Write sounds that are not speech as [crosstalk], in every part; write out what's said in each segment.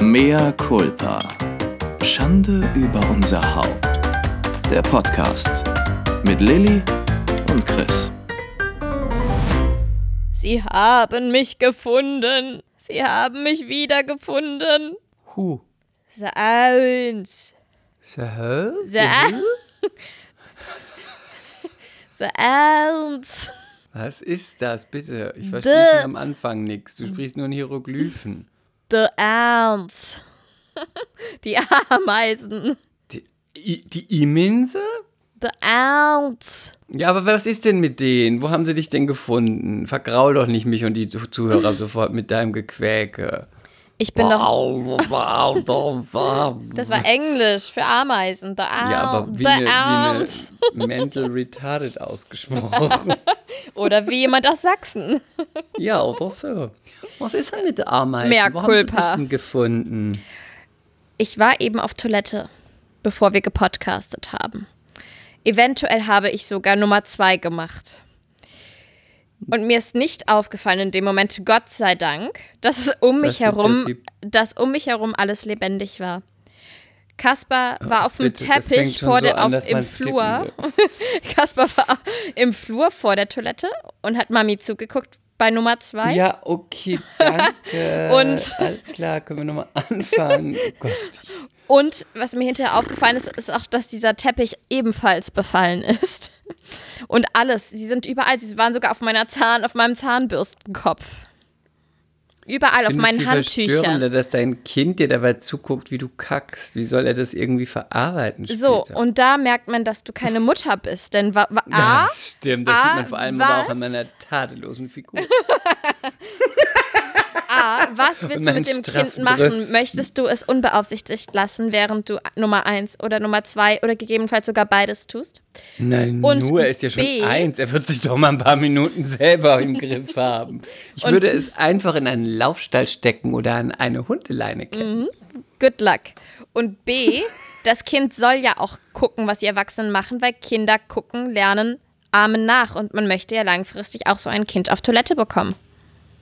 Mea culpa. Schande über unser Haupt. Der Podcast mit Lilly und Chris. Sie haben mich gefunden. Sie haben mich wiedergefunden. Hu. Sounds. So, hä? So. Sounds. Was ist das, bitte? Ich verstehe am Anfang nichts. Du sprichst nur in Hieroglyphen. The Ants. [laughs] Die Ameisen. Die, die Iminse? The Ants. Ja, aber was ist denn mit denen? Wo haben sie dich denn gefunden? Vergraul doch nicht mich und die Zu- Zuhörer sofort mit deinem Gequäke. Ich bin doch. Das war Englisch für Ameisen. The. Ja, aber wie The eine, wie eine mental retarded ausgesprochen. [laughs] Oder wie jemand aus Sachsen. ja, oder so. Was ist denn mit der Ameisen? Mea Wo haben sie denn gefunden? Ich war eben auf Toilette, bevor wir gepodcastet haben. Eventuell habe ich sogar Nummer zwei gemacht. Und mir ist nicht aufgefallen in dem Moment, Gott sei Dank, dass es um mich Das herum, dass um mich herum alles lebendig war. Kaspar war auf dem Teppich vor so der, an, auf, dass im Flur. [laughs] Kaspar war im Flur vor der Toilette und hat Mami zugeguckt bei Nummer zwei. Ja, okay, danke. [laughs] Und- Alles klar, können wir nochmal anfangen. Oh Gott. Und was mir hinterher aufgefallen ist, ist auch, dass dieser Teppich ebenfalls befallen ist. Und alles, sie sind überall, sie waren sogar auf meiner Zahn, auf meinem Zahnbürstenkopf. Überall auf meinen Handtüchern. verstörender, dass dein Kind dir dabei zuguckt, wie du kackst. Wie soll er das irgendwie verarbeiten später? So, und da merkt man, dass du keine Mutter bist. Denn wa, wa, A, das stimmt, das A, sieht man vor allem aber auch an meiner tadellosen Figur. [laughs] A, was willst du mit dem Kind machen? Möchtest du es unbeaufsichtigt lassen, während du Nummer eins oder Nummer zwei oder gegebenenfalls sogar beides tust? Nein, Und nur, er ist ja schon B. eins. Er wird sich doch mal ein paar Minuten selber im Griff haben. Ich würde es einfach in einen Laufstall stecken oder an eine Hundeleine ketten. Good luck. Und B, das Kind soll ja auch gucken, was die Erwachsenen machen, weil Kinder gucken, lernen, ahmen nach. Und man möchte ja langfristig auch so ein Kind auf Toilette bekommen.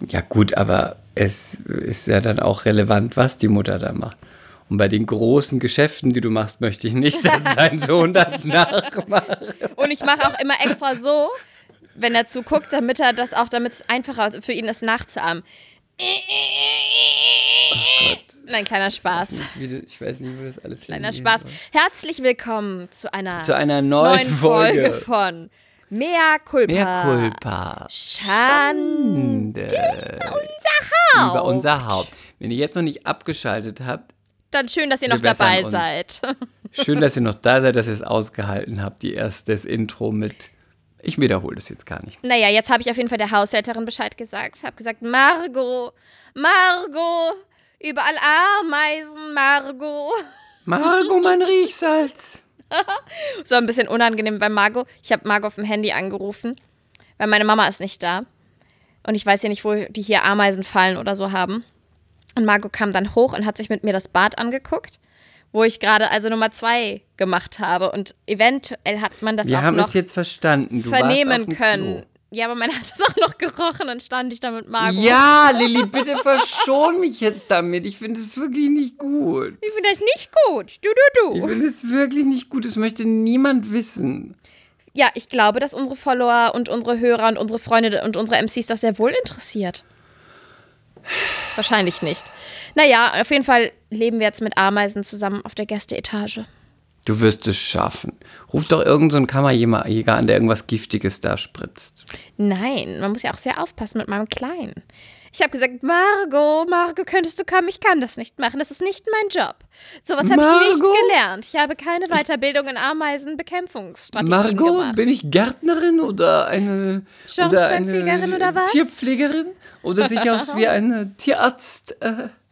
Ja gut, aber es ist ja dann auch relevant, was die Mutter da macht. Und bei den großen Geschäften, die du machst, möchte ich nicht, dass [laughs] dein Sohn das nachmacht. Und ich mache auch immer extra so, wenn er zuguckt, damit er das auch, damit es einfacher für ihn ist, nachzuahmen. Nein, kleiner Spaß. Wie du- Ich weiß nicht, wo das alles Kleiner Spaß. Herzlich willkommen zu einer, Zu einer neuen, neuen Folge. Folge. von Mea Culpa. Mehr Culpa. Schande. Unser Über unser Haupt. Wenn ihr jetzt noch nicht abgeschaltet habt, Dann schön, dass ihr noch dabei uns. seid. [laughs] schön, dass ihr noch da seid, dass ihr es ausgehalten habt, die erste das Intro mit. Ich wiederhole das jetzt gar nicht. Naja, jetzt habe ich auf jeden Fall der Haushälterin Bescheid gesagt. Habe gesagt, Margot, Margot, überall Ameisen, Margot. Margot, mein Riechsalz. [laughs] So ein bisschen unangenehm bei Margot. Ich habe Margot auf dem Handy angerufen, weil meine Mama ist nicht da. Und ich weiß ja nicht, wo die hier Ameisen fallen oder so haben. Und Margot kam dann hoch und hat sich mit mir das Bad angeguckt, wo ich gerade also Nummer zwei gemacht habe. Und eventuell hat man das Wir auch haben noch es jetzt verstanden. Du warst auf vernehmen dem können. Ja, aber man hat es auch noch gerochen und stand ich da mit Margot. Ja, [laughs] Lilly, bitte verschon mich jetzt damit. Ich finde es wirklich nicht gut. Ich finde das nicht gut. Du, du, Ich du. finde es wirklich nicht gut. Das möchte niemand wissen. Ja, ich glaube, dass unsere Follower und unsere Hörer und unsere Freunde und unsere MCs das sehr wohl interessiert. Wahrscheinlich nicht. Naja, auf jeden Fall leben wir jetzt mit Ameisen zusammen auf der Gästeetage. Du wirst es schaffen. Ruf doch irgendeinen so einen Kammerjäger an, der irgendwas Giftiges da spritzt. Nein, man muss ja auch sehr aufpassen mit meinem Kleinen. Ich habe gesagt, Margot, Margot, könntest du kommen? Ich kann das nicht machen. Das ist nicht mein Job. Sowas habe ich nicht gelernt. Ich habe keine Weiterbildung in Ameisenbekämpfungsstrategien Margot, gemacht. bin ich Gärtnerin oder eine, oder eine oder was? Tierpflegerin? Oder sehe ich aus wie eine Tierarztpflegerin? Äh,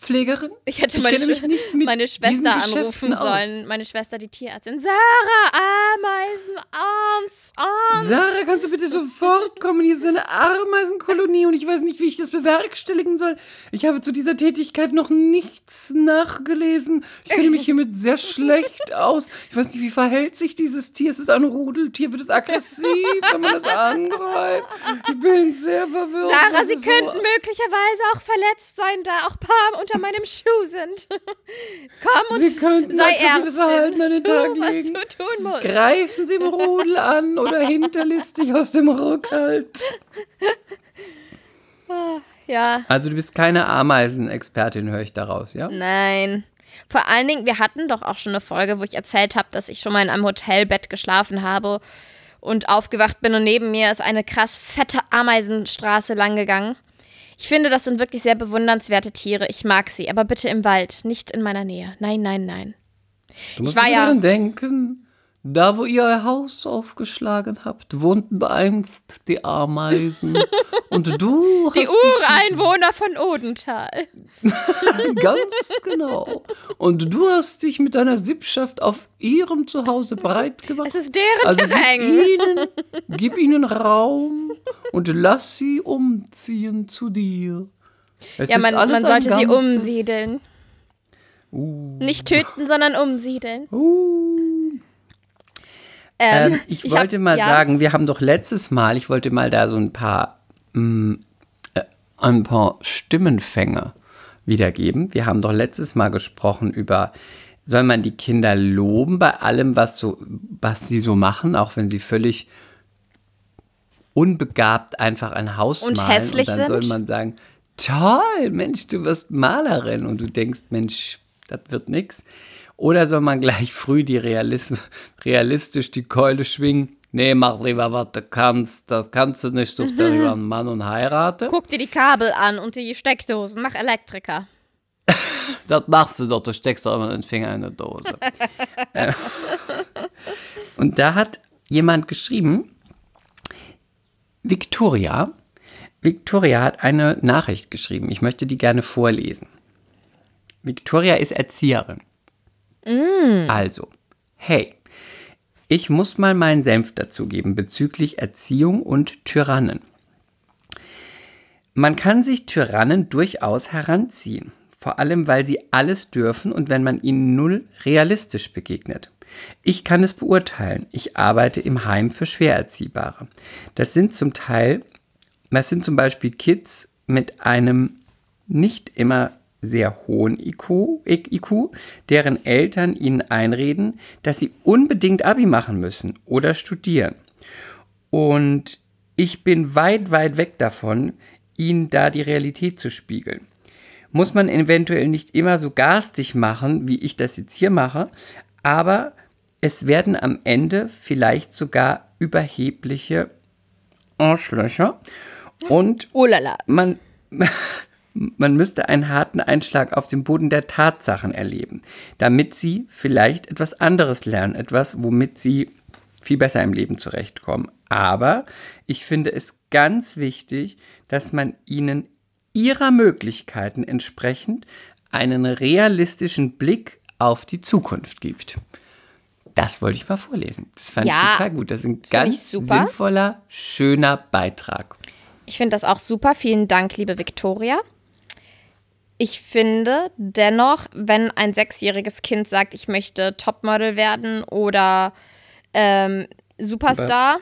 Pflegerin? Ich hätte Ich meine, nicht mit meine Schwester anrufen sollen. Meine Schwester, die Tierärztin. Sarah, Ameisen, Arms, Arms. Sarah, kannst du bitte sofort kommen? Hier ist eine Ameisenkolonie und ich weiß nicht, wie ich das bewerkstelligen soll. Ich habe zu dieser Tätigkeit noch nichts nachgelesen. Ich kenne mich hiermit sehr schlecht aus. Ich weiß nicht, wie verhält sich dieses Tier? Es ist ein Rudeltier. Wird es aggressiv, wenn man es angreift? Ich bin sehr verwirrt. Sarah, Sie so- könnten möglicherweise auch verletzt sein, da auch Paar unter meinem Schuh sind. [laughs] Komm und Sie könnten sei aggressives Verhalten an den Tu, Tag was legen. du tun musst. Greifen Sie im Rudel an oder hinterlistig aus dem Rückhalt. [laughs] Ja, Also du bist keine Ameisenexpertin, höre ich daraus, ja? nein. Vor allen Dingen, wir hatten doch auch schon eine Folge, wo ich erzählt habe, dass ich schon mal in einem Hotelbett geschlafen habe und aufgewacht bin und neben mir ist eine krass fette Ameisenstraße lang gegangen. Ich finde, das sind wirklich sehr bewundernswerte Tiere. Ich mag sie, aber bitte im Wald, nicht in meiner Nähe. Nein, nein, nein. Du musst war immer ja- denken, da wo ihr euer Haus aufgeschlagen habt, wohnten einst die Ameisen. [laughs] Und du Die Ureinwohner von Odenthal. [laughs] Ganz genau. Und du hast dich mit deiner Sippschaft auf ihrem Zuhause breit gemacht. Es ist deren also gib Terrain. ihnen, [laughs] gib ihnen Raum und lass sie umziehen zu dir. Es Ja, man, man sollte sie umsiedeln. Nicht töten, sondern umsiedeln. Uh. Ähm, Ähm, ich, hab- wollte mal ja, sagen, wir haben doch letztes Mal, ich wollte mal da so ein paar, mh, äh, ein paar Stimmenfänge wiedergeben. Wir haben doch letztes Mal gesprochen über, soll man die Kinder loben bei allem, was so, was sie so machen, auch wenn sie völlig unbegabt einfach ein Haus Und malen. hässlich und dann soll sind? man sagen, toll, Mensch, du wirst Malerin und du denkst, Mensch, das wird nix. Oder soll man gleich früh die Realis realistisch die Keule schwingen? Nee, mach lieber, was du kannst. Das kannst du nicht, such dir lieber einen Mann und heirate. Guck dir die Kabel an und die Steckdosen. Mach Elektriker. [laughs] Das machst du doch, du steckst doch immer den Finger in eine Dose. [laughs] Äh, und da hat jemand geschrieben, Victoria, Victoria hat eine Nachricht geschrieben. Ich möchte die gerne vorlesen. Victoria ist Erzieherin. Also, hey, ich muss mal meinen Senf dazugeben bezüglich Erziehung und Tyrannen. Man kann sich Tyrannen durchaus heranziehen, vor allem weil sie alles dürfen und wenn man ihnen null realistisch begegnet. Ich kann es beurteilen. Ich arbeite im Heim für Schwererziehbare. Das sind zum Teil, das sind zum Beispiel Kids mit einem nicht immer sehr hohen IQ, IQ, deren Eltern ihnen einreden, dass sie unbedingt Abi machen müssen oder studieren. Und ich bin weit, weit weg davon, ihnen da die Realität zu spiegeln. Muss man eventuell nicht immer so garstig machen, wie ich das jetzt hier mache, aber es werden am Ende vielleicht sogar überhebliche Arschlöcher und Oh man, [laughs] man müsste einen harten Einschlag auf dem Boden der Tatsachen erleben, damit sie vielleicht etwas anderes lernen, etwas, womit sie viel besser im Leben zurechtkommen. Aber ich finde es ganz wichtig, dass man ihnen ihrer Möglichkeiten entsprechend einen realistischen Blick auf die Zukunft gibt. Das wollte ich mal vorlesen. Das fand Ja, ich total gut. Das ist ein ich ganz sinnvoller, schöner Beitrag. Ich finde das auch super. Vielen Dank, liebe Viktoria. Ich finde dennoch, wenn ein sechsjähriges Kind sagt, ich möchte Topmodel werden oder ähm, Superstar,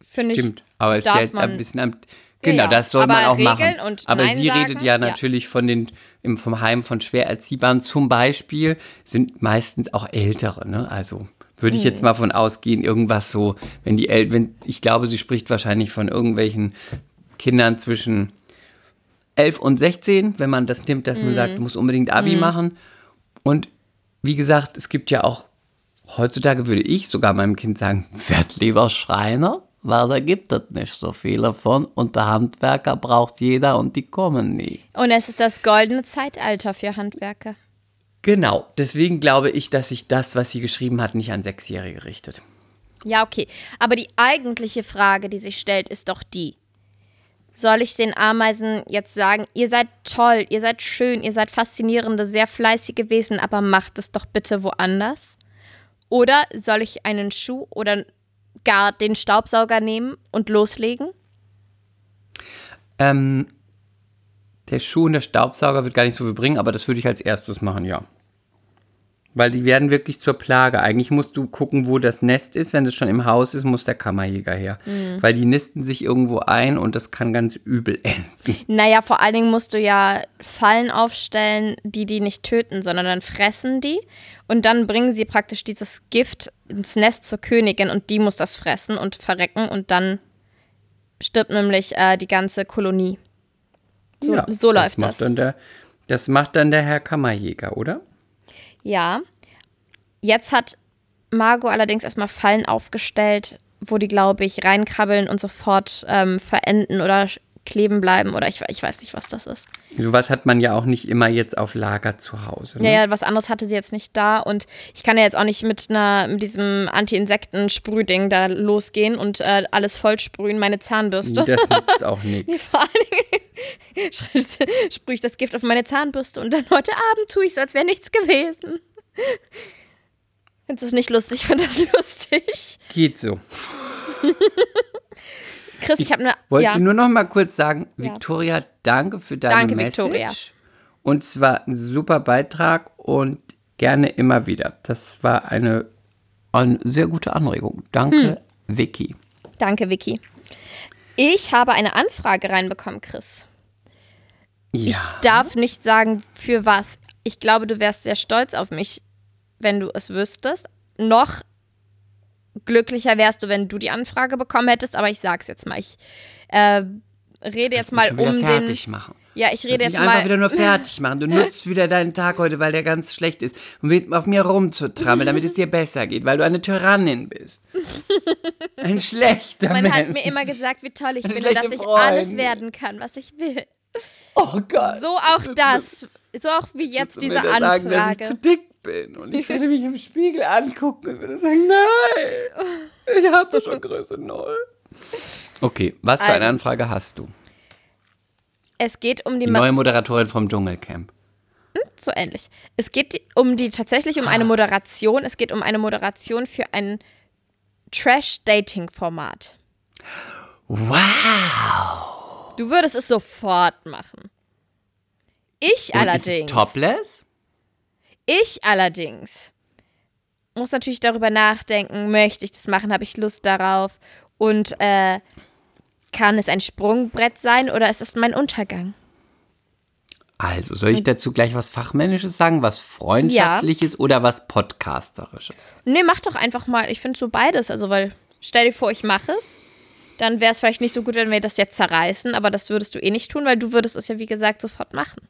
finde ich, Stimmt, aber es ist darf ja jetzt man- ein bisschen am. Ja, Genau, ja. das soll Aber man auch Regeln machen. und aber Nein sie sagen, redet ja ja. natürlich von den im, vom Heim von schwer Erziehbaren zum Beispiel, sind meistens auch Ältere, ne? Also würde ich Hm. jetzt mal von ausgehen, irgendwas so, wenn die El wenn ich glaube, sie spricht wahrscheinlich von irgendwelchen Kindern zwischen 11 und 16, wenn man das nimmt, dass man Hm. sagt, du musst unbedingt Abi machen. Und wie gesagt, es gibt ja auch Heutzutage würde ich sogar meinem Kind sagen, [laughs] werd lieber Schreiner, weil da gibt es nicht so viele von und der Handwerker braucht jeder und die kommen nie. Und es ist das goldene Zeitalter für Handwerker. Genau, deswegen glaube ich, dass sich das, was sie geschrieben hat, nicht an Sechsjährige richtet. Ja, okay. Aber die eigentliche Frage, die sich stellt, ist doch die. Soll ich den Ameisen jetzt sagen, ihr seid toll, ihr seid schön, ihr seid faszinierende, sehr fleißige Wesen, aber macht es doch bitte woanders? Oder soll ich einen Schuh oder gar den Staubsauger nehmen und loslegen? Ähm, der Schuh und der Staubsauger wird gar nicht so viel bringen, aber das würde ich als erstes machen, ja. Weil die werden wirklich zur Plage. Eigentlich musst du gucken, wo das Nest ist. Wenn es schon im Haus ist, muss der Kammerjäger her. Mhm. Weil die nisten sich irgendwo ein und das kann ganz übel [laughs] enden. Naja, vor allen Dingen musst du ja Fallen aufstellen, die die nicht töten, sondern dann fressen die und dann bringen sie praktisch dieses Gift ins Nest zur Königin und die muss das fressen und verrecken und dann stirbt nämlich äh, die ganze Kolonie. So, Ja, so läuft das. Dann der, das macht dann der Herr Kammerjäger, oder? Ja. Jetzt hat Margot allerdings erstmal Fallen aufgestellt, wo die, glaube ich, reinkrabbeln und sofort ähm, verenden oder kleben bleiben oder ich, ich weiß nicht, was das ist. Sowas hat man ja auch nicht immer jetzt auf Lager zu Hause. Ne? Ja, ja, was anderes hatte sie jetzt nicht da und ich kann ja jetzt auch nicht mit einer mit diesem Anti-Insekten-Sprühding da losgehen und äh, alles vollsprühen, meine Zahnbürste. Das nützt auch [laughs] nichts. Vor allen Dingen [laughs] sprühe ich das Gift auf meine Zahnbürste und dann heute Abend tue ich so, als wäre nichts gewesen. Findest du es nicht lustig? Ich finde das [laughs] lustig. Geht so. Chris, ich habe eine. Wollte Ja, nur noch mal kurz sagen, Ja. Victoria, danke für deine Danke, Message. Victoria. Und zwar ein super Beitrag und gerne immer wieder. Das war eine, eine sehr gute Anregung. Danke, Hm. Vicky. danke, Vicky. Ich habe eine Anfrage reinbekommen, Chris. Ja. Ich darf nicht sagen, für was. Ich glaube, du wärst sehr stolz auf mich, wenn du es wüsstest. Noch glücklicher wärst du, wenn du die Anfrage bekommen hättest, aber ich sag's jetzt mal. Ich äh, rede jetzt mal um den. fertig machen. Ja, ich rede jetzt mich einfach mal. wieder nur [laughs] fertig machen. Du nutzt wieder deinen Tag heute, weil der ganz schlecht ist. Und willst auf mir rumzutrammeln, damit es dir besser geht, weil du eine Tyrannin bist. [laughs] Ein schlechter Man Mensch. hat mir immer gesagt, wie toll ich Eine bin und dass ich alles Freundin. werden kann, was ich will. Oh Gott. So auch [laughs] das. So auch wie jetzt diese da sagen, dass ich zu Anfrage. dick bin. Und ich würde mich im Spiegel angucken und würde sagen, nein, ich habe doch schon Größe null. Okay, was für eine Also, Anfrage hast du? Es geht um die, Die neue Moderatorin vom Dschungelcamp. so ähnlich. Es geht um die tatsächlich um eine Moderation. Es geht um eine Moderation für ein Trash-Dating-Format. Wow. Du würdest es sofort machen. Ich Und allerdings. Ist es topless? Ich allerdings muss natürlich darüber nachdenken, möchte ich das machen, habe ich Lust darauf und äh, kann es ein Sprungbrett sein oder ist es mein Untergang? Also, soll ich dazu gleich was Fachmännisches sagen, was Freundschaftliches oder was Podcasterisches? Nee, mach doch einfach mal. Ich finde so beides. Also, weil, stell dir vor, ich mache es. Dann wäre es vielleicht nicht so gut, wenn wir das jetzt zerreißen, aber das würdest du eh nicht tun, weil du würdest es ja, wie gesagt, sofort machen.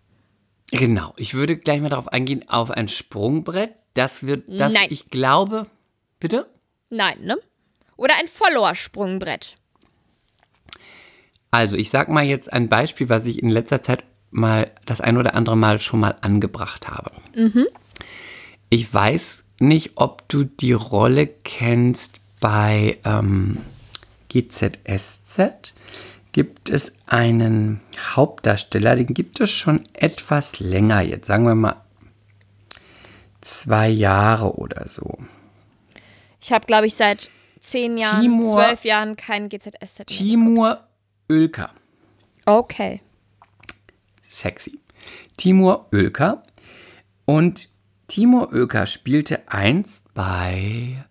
Genau, ich würde gleich mal darauf eingehen, auf ein Sprungbrett. Das wird, das Nein. ich glaube. Bitte? Nein, ne? Oder ein Follower-Sprungbrett. Also, ich sag mal jetzt ein Beispiel, was ich in letzter Zeit mal das ein oder andere Mal schon mal angebracht habe. Ich weiß nicht, ob du die Rolle kennst bei ähm, GZSZ. Gibt es einen Hauptdarsteller, den gibt es schon etwas länger jetzt, sagen wir mal zwei Jahre oder so. Ich habe, glaube ich, seit zehn Jahren, Timur- zwölf Jahren kein GZSZ mehr. Timur Oelker. Okay. sexy. Timur Oelker. Und Timur Oelker spielte einst bei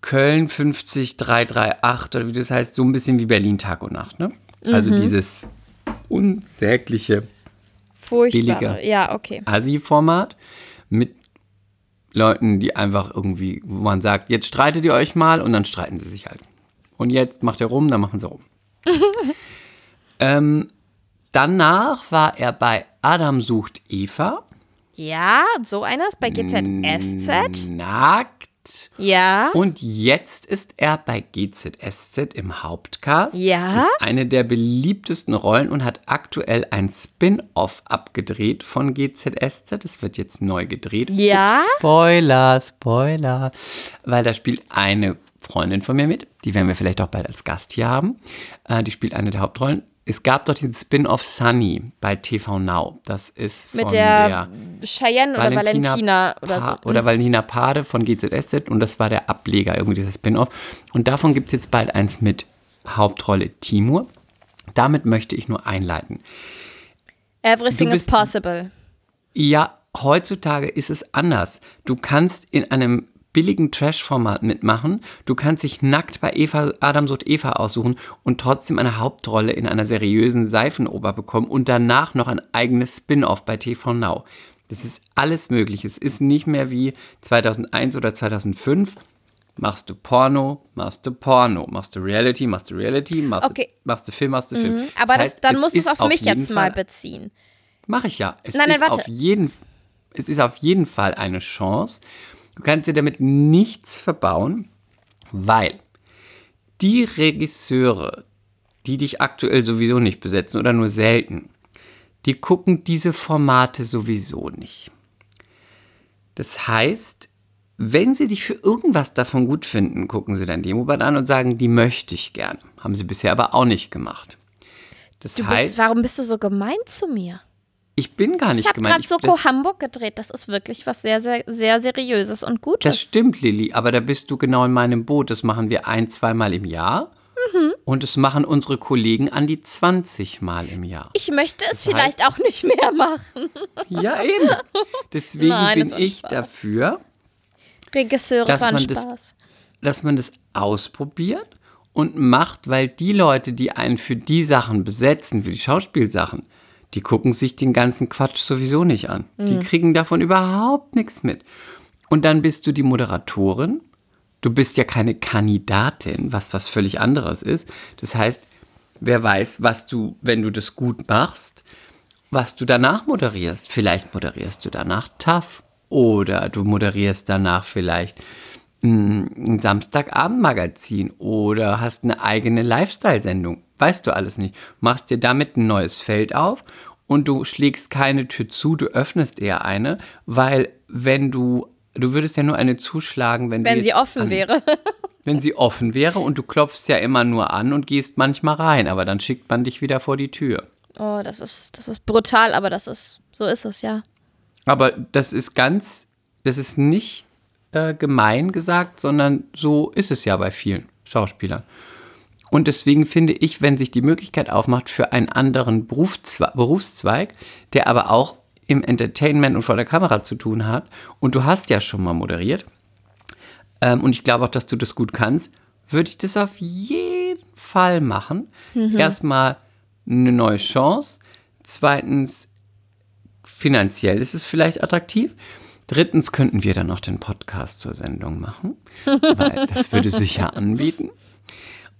Köln 50338 oder wie das heißt, so ein bisschen wie Berlin Tag und Nacht, ne? Also dieses unsägliche Furchtbar. Billiger. Ja, okay. Asi-Format mit Leuten, die einfach irgendwie, wo man sagt, jetzt streitet ihr euch mal und dann streiten sie sich halt. Und jetzt macht er rum, dann machen sie rum. [laughs] ähm, danach war er bei Adam sucht Eva. Ja, so einer ist bei GZSZ. Nackt. Ja. Und jetzt ist er bei GZSZ im Hauptcast. Ja. Ist eine der beliebtesten Rollen und hat aktuell ein Spin-off abgedreht von GZSZ. Es wird jetzt neu gedreht. Ja. Ups, Spoiler, Spoiler. Weil da spielt eine Freundin von mir mit. Die werden wir vielleicht auch bald als Gast hier haben. Äh, die spielt eine der Hauptrollen. Es gab doch diesen Spin-off Sunny bei TV Now. Das ist von Mit der, Cheyenne oder Valentina, oder Pa- so. Oder Valentina Pade von GZSZ und das war der Ableger, irgendwie dieses Spin-off. Und davon gibt es jetzt bald eins mit Hauptrolle Timur. Damit möchte ich nur einleiten. Everything Du is bist- possible. Ja, heutzutage ist es anders. Du kannst in einem billigen Trash-Format mitmachen. Du kannst dich nackt bei Eva, Adam sucht Eva aussuchen und trotzdem eine Hauptrolle in einer seriösen Seifenoper bekommen und danach noch ein eigenes Spin-off bei TV Now. Das ist alles möglich. Es ist nicht mehr wie 2001 oder 2005. Machst du Porno, machst du Porno, machst du Reality, machst du Reality, machst, Okay. du, machst du Film, machst du Film. Mhm, aber das, heißt, dann es musst du es auf mich jetzt mal Fall- beziehen. Mache ich ja. Es Nein, nein, ist warte. auf jeden es ist auf jeden Fall eine Chance. Du kannst dir damit nichts verbauen, weil die Regisseure, die dich aktuell sowieso nicht besetzen oder nur selten, die gucken diese Formate sowieso nicht. Das heißt, wenn sie dich für irgendwas davon gut finden, gucken sie dein Demoband an und sagen, die möchte ich gerne. Haben sie bisher aber auch nicht gemacht. Das Du heißt, bist, warum bist du so gemein zu mir? Ich bin gar nicht Ich habe gemeint. gerade das- Soko Hamburg gedreht. Das ist wirklich was sehr, sehr, sehr seriöses und Gutes. Das stimmt, Lilly, aber da bist du genau in meinem Boot. Das machen wir ein, zweimal im Jahr. Mhm. Und das machen unsere Kollegen an die 20 Mal im Jahr. Ich möchte es Das vielleicht auch nicht mehr machen. [laughs] Ja, eben. Deswegen Nein, das bin ich Spaß. dafür, Regisseure, Dass es man das- Spaß. dass man das ausprobiert und macht, weil die Leute, die einen für die Sachen besetzen, für die Schauspielsachen, die gucken sich den ganzen Quatsch sowieso nicht an. Mhm. Die kriegen davon überhaupt nichts mit. Und dann bist du die Moderatorin. Du bist ja keine Kandidatin, was was völlig anderes ist. Das heißt, wer weiß, was du, wenn du das gut machst, was du danach moderierst. Vielleicht moderierst du danach TAF oder du moderierst danach vielleicht mm, ein Samstagabendmagazin oder hast eine eigene Lifestyle-Sendung. Weißt du alles nicht. Machst dir damit ein neues Feld auf und du schlägst keine Tür zu, du öffnest eher eine, weil wenn du, du würdest ja nur eine zuschlagen, wenn, du Wenn sie offen an, wäre. [laughs] Wenn sie offen wäre und du klopfst ja immer nur an und gehst manchmal rein, aber dann schickt man dich wieder vor die Tür. Oh, das ist, das ist brutal, aber das ist, so ist es ja. Aber das ist ganz, das ist nicht äh, gemein gesagt, sondern so ist es ja bei vielen Schauspielern. Und deswegen finde ich, wenn sich die Möglichkeit aufmacht für einen anderen Berufszwe Berufszweig, der aber auch im Entertainment und vor der Kamera zu tun hat, und du hast ja schon mal moderiert, ähm, und ich glaube auch, dass du das gut kannst, würde ich das auf jeden Fall machen. Erstmal eine neue Chance. Zweitens, finanziell ist es vielleicht attraktiv. Drittens könnten wir dann noch den Podcast zur Sendung machen, weil das würde sich ja [laughs] anbieten.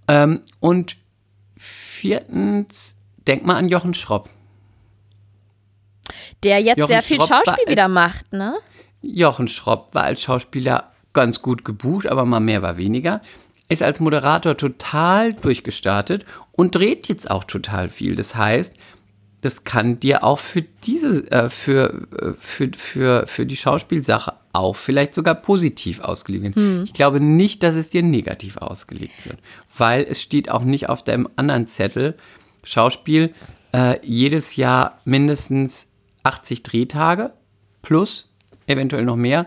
Ähm, und viertens, denk mal an Jochen Schropp. Der jetzt Jochen sehr viel Schropp war- Schauspiel wieder macht, ne? Jochen Schropp war als Schauspieler ganz gut gebucht, aber mal mehr war weniger. Ist als Moderator total durchgestartet und dreht jetzt auch total viel. Das heißt, das kann dir auch für diese, äh, für, äh, für, für, für die Schauspielsache auch vielleicht sogar positiv ausgelegt wird. Ich glaube nicht, dass es dir negativ ausgelegt wird, weil es steht auch nicht auf deinem anderen Zettel Schauspiel äh, jedes Jahr mindestens 80 Drehtage plus eventuell noch mehr.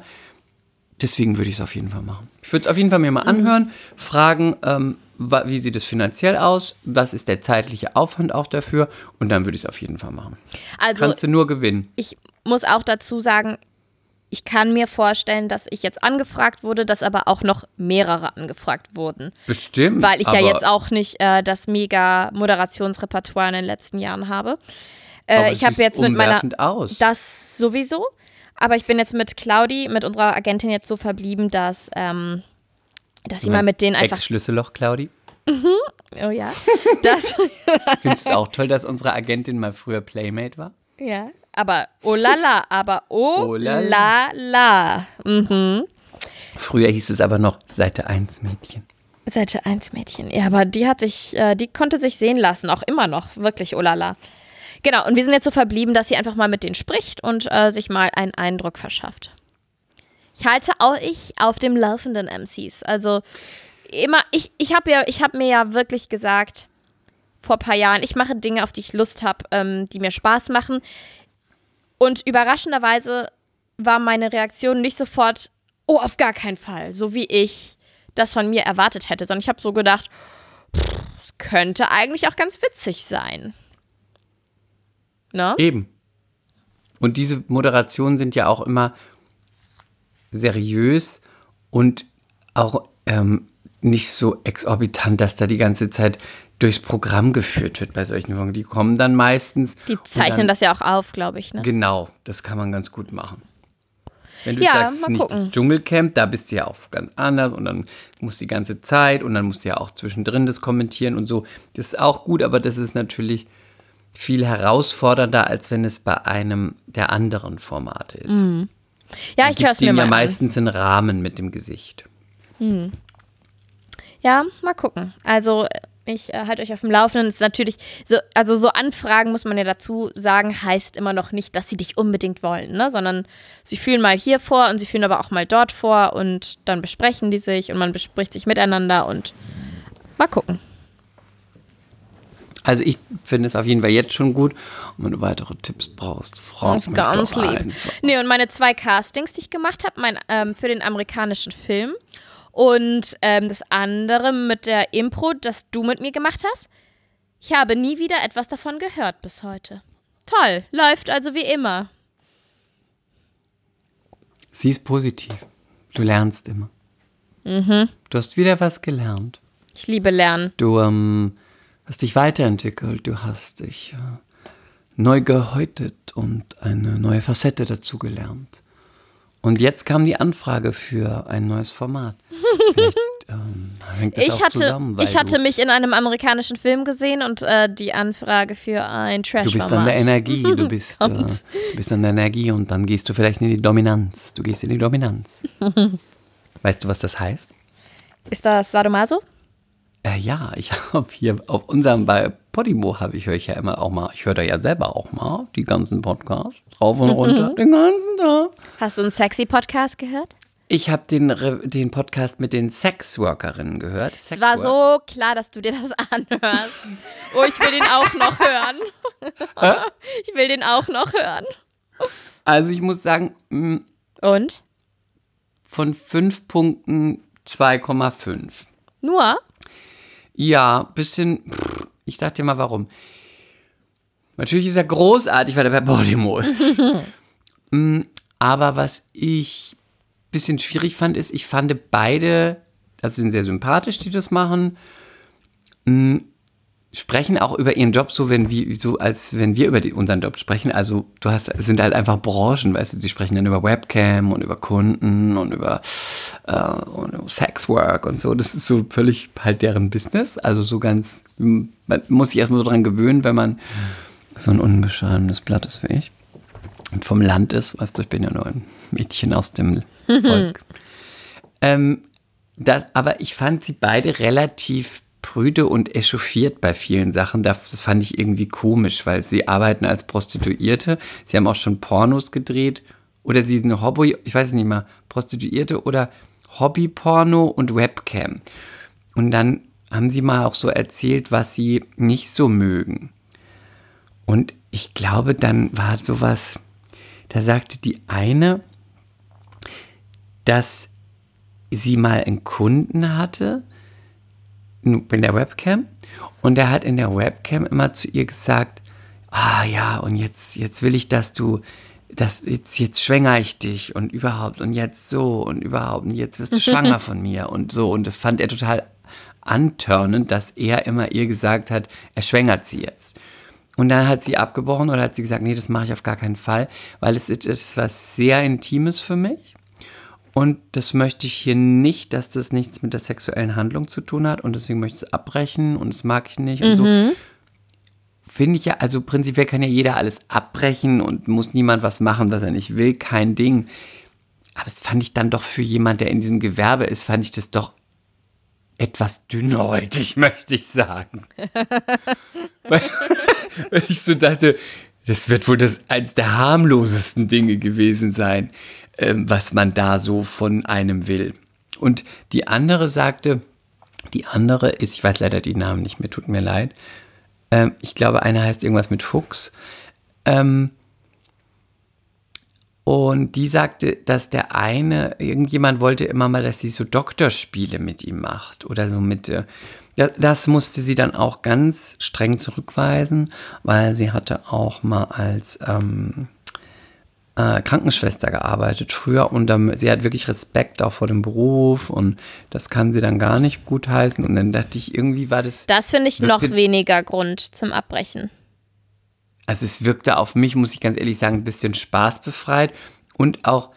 Deswegen würde ich es auf jeden Fall machen. Ich würde es auf jeden Fall mir mal anhören, fragen, ähm, wie sieht es finanziell aus, was ist der zeitliche Aufwand auch dafür und dann würde ich es auf jeden Fall machen. Also, Kannst du nur gewinnen. ich muss auch dazu sagen, ich kann mir vorstellen, dass ich jetzt angefragt wurde, dass aber auch noch mehrere angefragt wurden. Bestimmt. Weil ich ja jetzt auch nicht äh, das mega Moderationsrepertoire in den letzten Jahren habe. Äh, ich habe jetzt mit meiner. aus. Das sowieso. Aber ich bin jetzt mit Claudi, mit unserer Agentin jetzt so verblieben, dass, ähm, dass sie mal mit denen einfach. Ex-Schlüsselloch, Claudi. Oh ja. [laughs] Das, Findest du auch toll, dass unsere Agentin mal früher Playmate war? ja. Aber oh la la, aber oh, Oh la la la. Mhm. Früher hieß es aber noch Seite 1 Mädchen. Seite 1 Mädchen. Ja, aber die hat sich, äh, die konnte sich sehen lassen, auch immer noch. Wirklich, oh la la. Genau, und wir sind jetzt so verblieben, dass sie einfach mal mit denen spricht und äh, sich mal einen Eindruck verschafft. Ich halte auch ich auf dem laufenden MCs. Also immer, ich, ich habe ja, ich habe mir ja wirklich gesagt, vor ein paar Jahren, ich mache Dinge, auf die ich Lust habe, ähm, die mir Spaß machen. Und überraschenderweise war meine Reaktion nicht sofort, oh, auf gar keinen Fall, so wie ich das von mir erwartet hätte, sondern ich habe so gedacht, es könnte eigentlich auch ganz witzig sein. Ne? Eben. Und diese Moderationen sind ja auch immer seriös und auch ähm, nicht so exorbitant, dass da die ganze Zeit durchs Programm geführt wird bei solchen Folgen. Die kommen dann meistens. Die zeichnen dann, das ja auch auf, glaube ich. Ne? Genau, das kann man ganz gut machen. Wenn du Ja, sagst, es ist mal nicht gucken. das Dschungelcamp, da bist du ja auch ganz anders und dann musst du die ganze Zeit und dann musst du ja auch zwischendrin das kommentieren und so. Das ist auch gut, aber das ist natürlich viel herausfordernder, als wenn es bei einem der anderen Formate ist. Ja, Man ich höre es mir mal ja meistens einen Rahmen mit dem Gesicht. Ja, mal gucken. Also ich äh, halte euch auf dem Laufenden. Es ist natürlich so, also so Anfragen muss man ja dazu sagen, heißt immer noch nicht, dass sie dich unbedingt wollen, ne? Sondern sie fühlen mal hier vor und sie fühlen aber auch mal dort vor und dann besprechen die sich und man bespricht sich miteinander und mal gucken. Also ich finde es auf jeden Fall jetzt schon gut. Und wenn du weitere Tipps brauchst, frag mich ganz doch lieb. einfach. Nee, und meine zwei Castings, die ich gemacht habe, mein, ähm, für den amerikanischen Film und ähm, das andere mit der Impro, das du mit mir gemacht hast, ich habe nie wieder etwas davon gehört bis heute. Toll, läuft also wie immer. Sie ist positiv. Du lernst immer. Mhm. Du hast wieder was gelernt. Ich liebe Lernen. Du ähm, hast dich weiterentwickelt. Du hast dich äh, neu gehäutet und eine neue Facette dazugelernt. Und jetzt kam die Anfrage für ein neues Format. Vielleicht [laughs] ähm, hängt das Ich auch hatte, zusammen, weil ich hatte mich in einem amerikanischen Film gesehen und äh, die Anfrage für ein du bist Trash-Format. an der Energie, du [laughs] bist, äh, du bist an der Energie und dann gehst du vielleicht in die Dominanz. Du gehst in die Dominanz. [laughs] weißt du, was das heißt? Ist das Sadomaso? Äh, ja, ich habe hier auf unserem, Podimo habe ich, höre ich ja immer auch mal, ich höre da ja selber auch mal die ganzen Podcasts, rauf und runter, den ganzen Tag. Hast du einen sexy Podcast gehört? Ich habe den, den Podcast mit den Sexworkerinnen gehört. Es war so klar, dass du dir das [laughs] anhörst. Oh, ich will den auch noch hören. [laughs] ich will den auch noch hören. Also ich muss sagen, mh, Und? von fünf Punkten 2,5. Nur? Ja, bisschen, pff, ich sag dir mal warum. Natürlich ist er großartig, weil er bei Podimo ist. [laughs] Mm, Aber was ich ein bisschen schwierig fand, ist, ich fand beide, also sind sehr sympathisch, die das machen, mm, sprechen auch über ihren Job so, wenn wir, so als wenn wir über die, unseren Job sprechen. Also du hast, es sind halt einfach Branchen, weißt du, sie sprechen dann über Webcam und über Kunden und über äh, Sexwork und so. Das ist so völlig halt deren Business. Also so ganz, man muss sich erstmal so dran gewöhnen, wenn man so ein unbescheidenes Blatt ist wie ich. Und vom Land ist, weißt du, ich bin ja nur ein Mädchen aus dem Volk. ähm, das, aber ich fand sie beide relativ prüde und echauffiert bei vielen Sachen. Das fand ich irgendwie komisch, weil sie arbeiten als Prostituierte. Sie haben auch schon Pornos gedreht. Oder sie sind Hobby, ich weiß nicht mal, Prostituierte oder Hobbyporno und Webcam. Und dann haben sie mal auch so erzählt, was sie nicht so mögen. Und ich glaube, dann war sowas, da sagte die eine, dass sie mal einen Kunden hatte in der Webcam und der hat in der Webcam immer zu ihr gesagt, ah ja, und jetzt, jetzt will ich, dass du, das, jetzt, jetzt schwänger ich dich und überhaupt und jetzt so und überhaupt und jetzt wirst du schwanger [laughs] von mir und so. Und das fand er total antörnend, dass er immer ihr gesagt hat, er schwängert sie jetzt. Und dann hat sie abgebrochen oder hat sie gesagt, nee, das mache ich auf gar keinen Fall, weil es ist etwas sehr Intimes für mich. Und das möchte ich hier nicht, dass das nichts mit der sexuellen Handlung zu tun hat. Und deswegen möchte ich es abbrechen und das mag ich nicht und so. Finde ich ja, also prinzipiell kann ja jeder alles abbrechen und muss niemand was machen, was er nicht will, kein Ding. Aber das fand ich dann doch für jemand, der in diesem Gewerbe ist, fand ich das doch etwas dünnhäutig, möchte ich sagen. [laughs] weil, ich so dachte, das wird wohl das eins der harmlosesten Dinge gewesen sein, ähm, was man da so von einem will. Und die andere sagte, die andere ist, ich weiß leider die Namen nicht mehr, tut mir leid. Ähm, ich glaube, eine heißt irgendwas mit Fuchs. Ähm, und die sagte, dass der eine, irgendjemand wollte immer mal, dass sie so Doktorspiele mit ihm macht oder so mit. äh, Das, das musste sie dann auch ganz streng zurückweisen, weil sie hatte auch mal als, ähm, äh, Krankenschwester gearbeitet früher und dann, sie hat wirklich Respekt auch vor dem Beruf und das kann sie dann gar nicht gutheißen. Und dann dachte ich, irgendwie war das. Das finde ich noch weniger Grund zum Abbrechen. Also es wirkte auf mich, muss ich ganz ehrlich sagen, ein bisschen spaßbefreit und auch,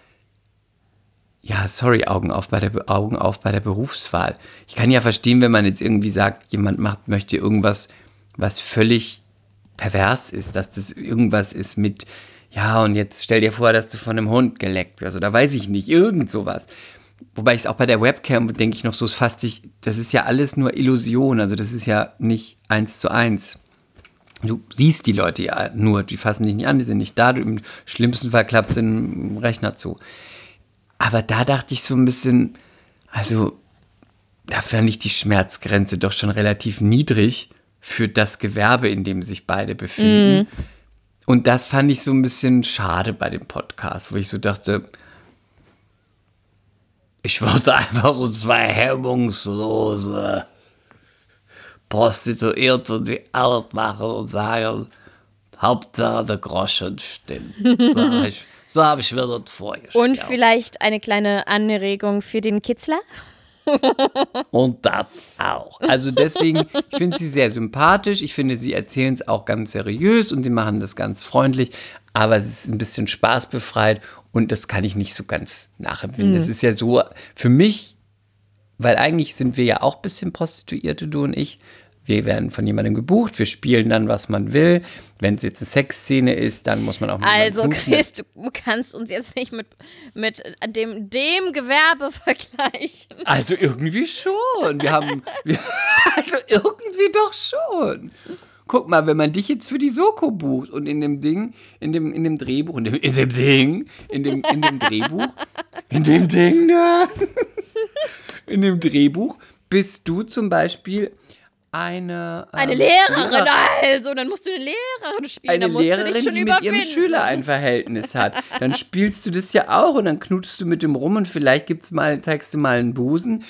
ja, sorry, Augen auf bei der, Augen auf bei der Berufswahl. Ich kann ja verstehen, wenn man jetzt irgendwie sagt, jemand macht, möchte irgendwas, was völlig pervers ist, dass das irgendwas ist mit, ja, und jetzt stell dir vor, dass du von einem Hund geleckt wirst oder weiß ich nicht, irgend sowas. Wobei ich es auch bei der Webcam denke ich noch so, es fasst dich, das ist ja alles nur Illusion, also das ist ja nicht eins zu eins. Du siehst die Leute ja nur, die fassen dich nicht an, die sind nicht da, du im schlimmsten Fall klappst du den Rechner zu. Aber da dachte ich so ein bisschen, also da fand ich die Schmerzgrenze doch schon relativ niedrig für das Gewerbe, in dem sich beide befinden. Mm. Und das fand ich so ein bisschen schade bei dem Podcast, wo ich so dachte, ich würde einfach so zwei hemmungslose Prostituierte die Arbeit machen und sagen, Hauptsache der Groschen stimmt. So habe ich, so hab ich mir das vorgestellt. Und vielleicht eine kleine Anregung für den Kitzler? Und das auch. Also deswegen, ich finde sie sehr sympathisch. Ich finde, sie erzählen es auch ganz seriös und sie machen das ganz freundlich. Aber es ist ein bisschen spaßbefreit und das kann ich nicht so ganz nachempfinden. Mhm. Das ist ja so für mich, weil eigentlich sind wir ja auch ein bisschen Prostituierte, du und ich. Wir werden von jemandem gebucht, wir spielen dann, was man will. Wenn es jetzt eine Sexszene ist, dann muss man auch mit Also, Chris, du kannst uns jetzt nicht mit, mit dem, dem Gewerbe [laughs] vergleichen. Also irgendwie schon. Wir haben. Wir, [laughs] also irgendwie doch schon. Guck mal, wenn man dich jetzt für die Soko bucht und in dem Ding, in dem, in dem Drehbuch, in dem, in dem Ding, in dem, in dem Drehbuch, in dem Ding da, [laughs] in dem Drehbuch bist du zum Beispiel eine. Ähm, eine Lehrerin, Lehrer also. Dann musst du eine Lehrerin spielen. Eine Lehrerin, die mit ihrem Schüler ein Verhältnis hat. Dann spielst du das ja auch und dann knutest du mit dem rum und vielleicht gibt's mal, zeigst du mal einen Busen.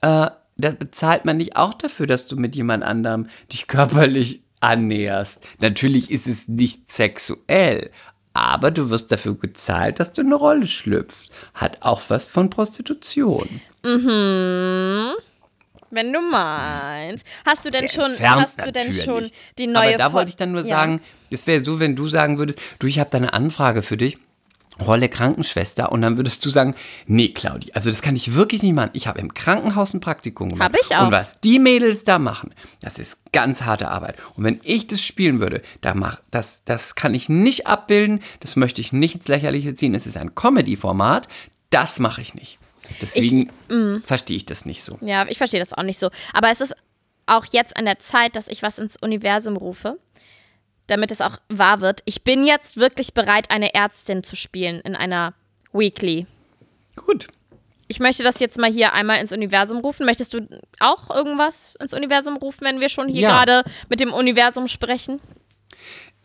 Äh, da bezahlt man dich auch dafür, dass du mit jemand anderem dich körperlich annäherst. Natürlich ist es nicht sexuell, aber du wirst dafür gezahlt, dass du eine Rolle schlüpfst. Hat auch was von Prostitution. Mhm. Wenn du meinst. Hast du denn schon, hast du denn schon die neue Aber da wollte ich dann nur ja. sagen, es wäre so, wenn du sagen würdest, du, ich habe da eine Anfrage für dich. Rolle Krankenschwester und dann würdest du sagen, nee, Claudi, also das kann ich wirklich nicht machen. Ich habe im Krankenhaus ein Praktikum gemacht. Habe ich auch. Und was die Mädels da machen, das ist ganz harte Arbeit. Und wenn ich das spielen würde, da mach, das, das kann ich nicht abbilden, das möchte ich nicht ins Lächerliche ziehen. Es ist ein Comedy-Format, das mache ich nicht. Deswegen mm. verstehe ich das nicht so. Ja, ich verstehe das auch nicht so. Aber es ist auch jetzt an der Zeit, dass ich was ins Universum rufe, damit es auch wahr wird. Ich bin jetzt wirklich bereit, eine Ärztin zu spielen in einer Weekly. Gut. Ich möchte das jetzt mal hier einmal ins Universum rufen. Möchtest du auch irgendwas ins Universum rufen, wenn wir schon hier ja. gerade mit dem Universum sprechen?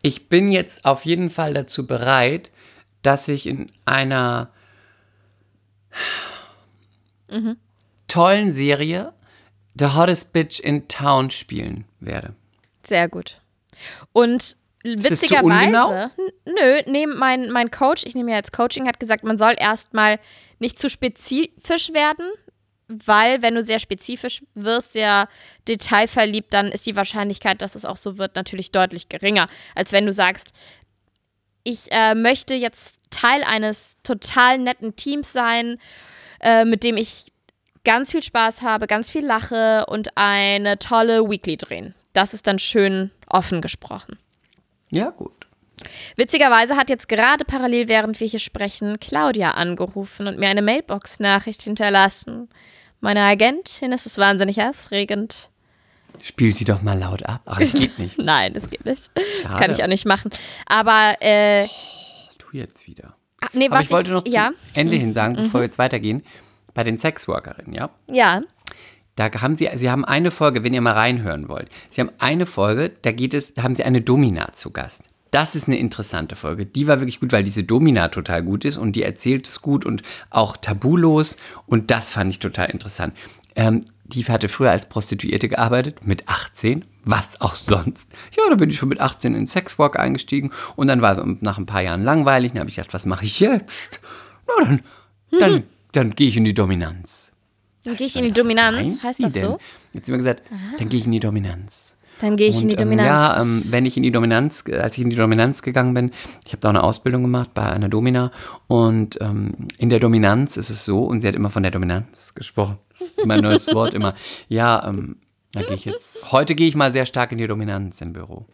Ich bin jetzt auf jeden Fall dazu bereit, dass ich in einer mhm. tollen Serie The Hottest Bitch in Town spielen werde. Sehr gut. Und witzigerweise, nö, nee, mein, mein Coach, ich nehme ja jetzt Coaching, hat gesagt, man soll erstmal nicht zu spezifisch werden, weil wenn du sehr spezifisch wirst, sehr detailverliebt, dann ist die Wahrscheinlichkeit, dass es auch so wird, natürlich deutlich geringer, als wenn du sagst, ich äh, möchte jetzt Teil eines total netten Teams sein äh, mit dem ich ganz viel Spaß habe, ganz viel lache und eine tolle Weekly drehen. Das ist dann schön offen gesprochen. Ja, gut. Witzigerweise hat jetzt gerade parallel, während wir hier sprechen, Claudia angerufen und mir eine Mailbox-Nachricht hinterlassen. Meine Agentin, es ist wahnsinnig aufregend. Spiel sie doch mal laut ab. Ach, das geht nicht. [laughs] Nein, das geht nicht. Schade. Das kann ich auch nicht machen. Aber, äh. Oh, tu jetzt wieder. Ah, nee, Aber ich wollte noch ich, ja? zum Ende hin sagen, mhm. bevor wir jetzt weitergehen, bei den Sexworkerinnen, ja? Ja. Da haben sie, sie haben eine Folge, wenn ihr mal reinhören wollt. Sie haben eine Folge, da geht es, da haben sie eine Domina zu Gast. Das ist eine interessante Folge. Die war wirklich gut, weil diese Domina total gut ist und die erzählt es gut und auch tabulos und das fand ich total interessant. Ähm, die hatte früher als Prostituierte gearbeitet, mit 18, was auch sonst. Ja, da bin ich schon mit 18 in Sexwalk eingestiegen und dann war es nach ein paar Jahren langweilig. Dann habe ich gedacht, was mache ich jetzt? Na, dann, dann, dann gehe ich in die Dominanz. Dann gehe ich Da in die Dominanz, heißt das denn? so? Jetzt haben wir gesagt, dann gehe ich in die Dominanz. Dann gehe ich in die Und, ähm, Dominanz. Ja, ähm, wenn ich in die Dominanz, als ich in die Dominanz gegangen bin, ich habe da auch eine Ausbildung gemacht bei einer Domina und ähm, in der Dominanz ist es so, und sie hat immer von der Dominanz gesprochen, das ist mein neues [laughs] Wort immer, ja, ähm, da gehe ich jetzt, heute gehe ich mal sehr stark in die Dominanz im Büro.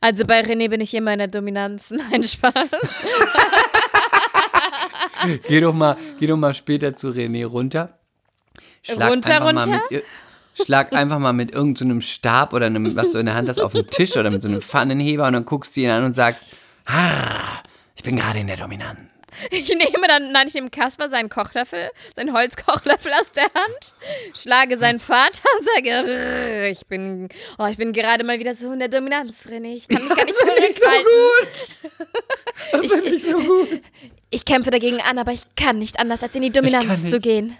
Also bei René bin ich immer in der Dominanz. [laughs] Nein, Spaß. [laughs] Geh doch mal, geh doch mal später zu René runter. Schlag Runter, runter? mit, ihr- schlag einfach mal mit irgendeinem Stab oder einem, was du in der Hand hast, auf den Tisch oder mit so einem Pfannenheber und dann guckst du ihn an und sagst, ah, ich bin gerade in der Dominanz. Ich nehme dann, nein, ich nehme Kasper seinen Kochlöffel, seinen Holzkochlöffel aus der Hand, schlage seinen Vater und sage, "Rrr, ich bin, oh, ich bin gerade mal wieder so in der Dominanz, René. Ich kann mich gar nicht ich so zurückhalten. gut. [laughs] Das finde ich so gut. Ich kämpfe dagegen an, aber ich kann nicht anders, als in die Dominanz zu gehen.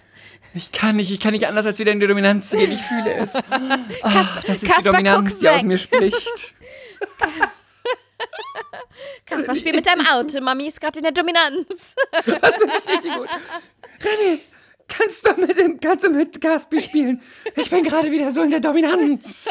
Ich kann nicht, ich kann nicht anders, als wieder in die Dominanz zu gehen. Ich fühle es. [laughs] Ach, das ist die Kasper, Dominanz, guck die aus mir spricht. [laughs] Kasper, spiel mit deinem Auto. Mami ist gerade in der Dominanz. [laughs] Das finde ich richtig gut. René, kannst du mit dem, kannst du mit Gaspi spielen? Ich bin gerade wieder so in der Dominanz.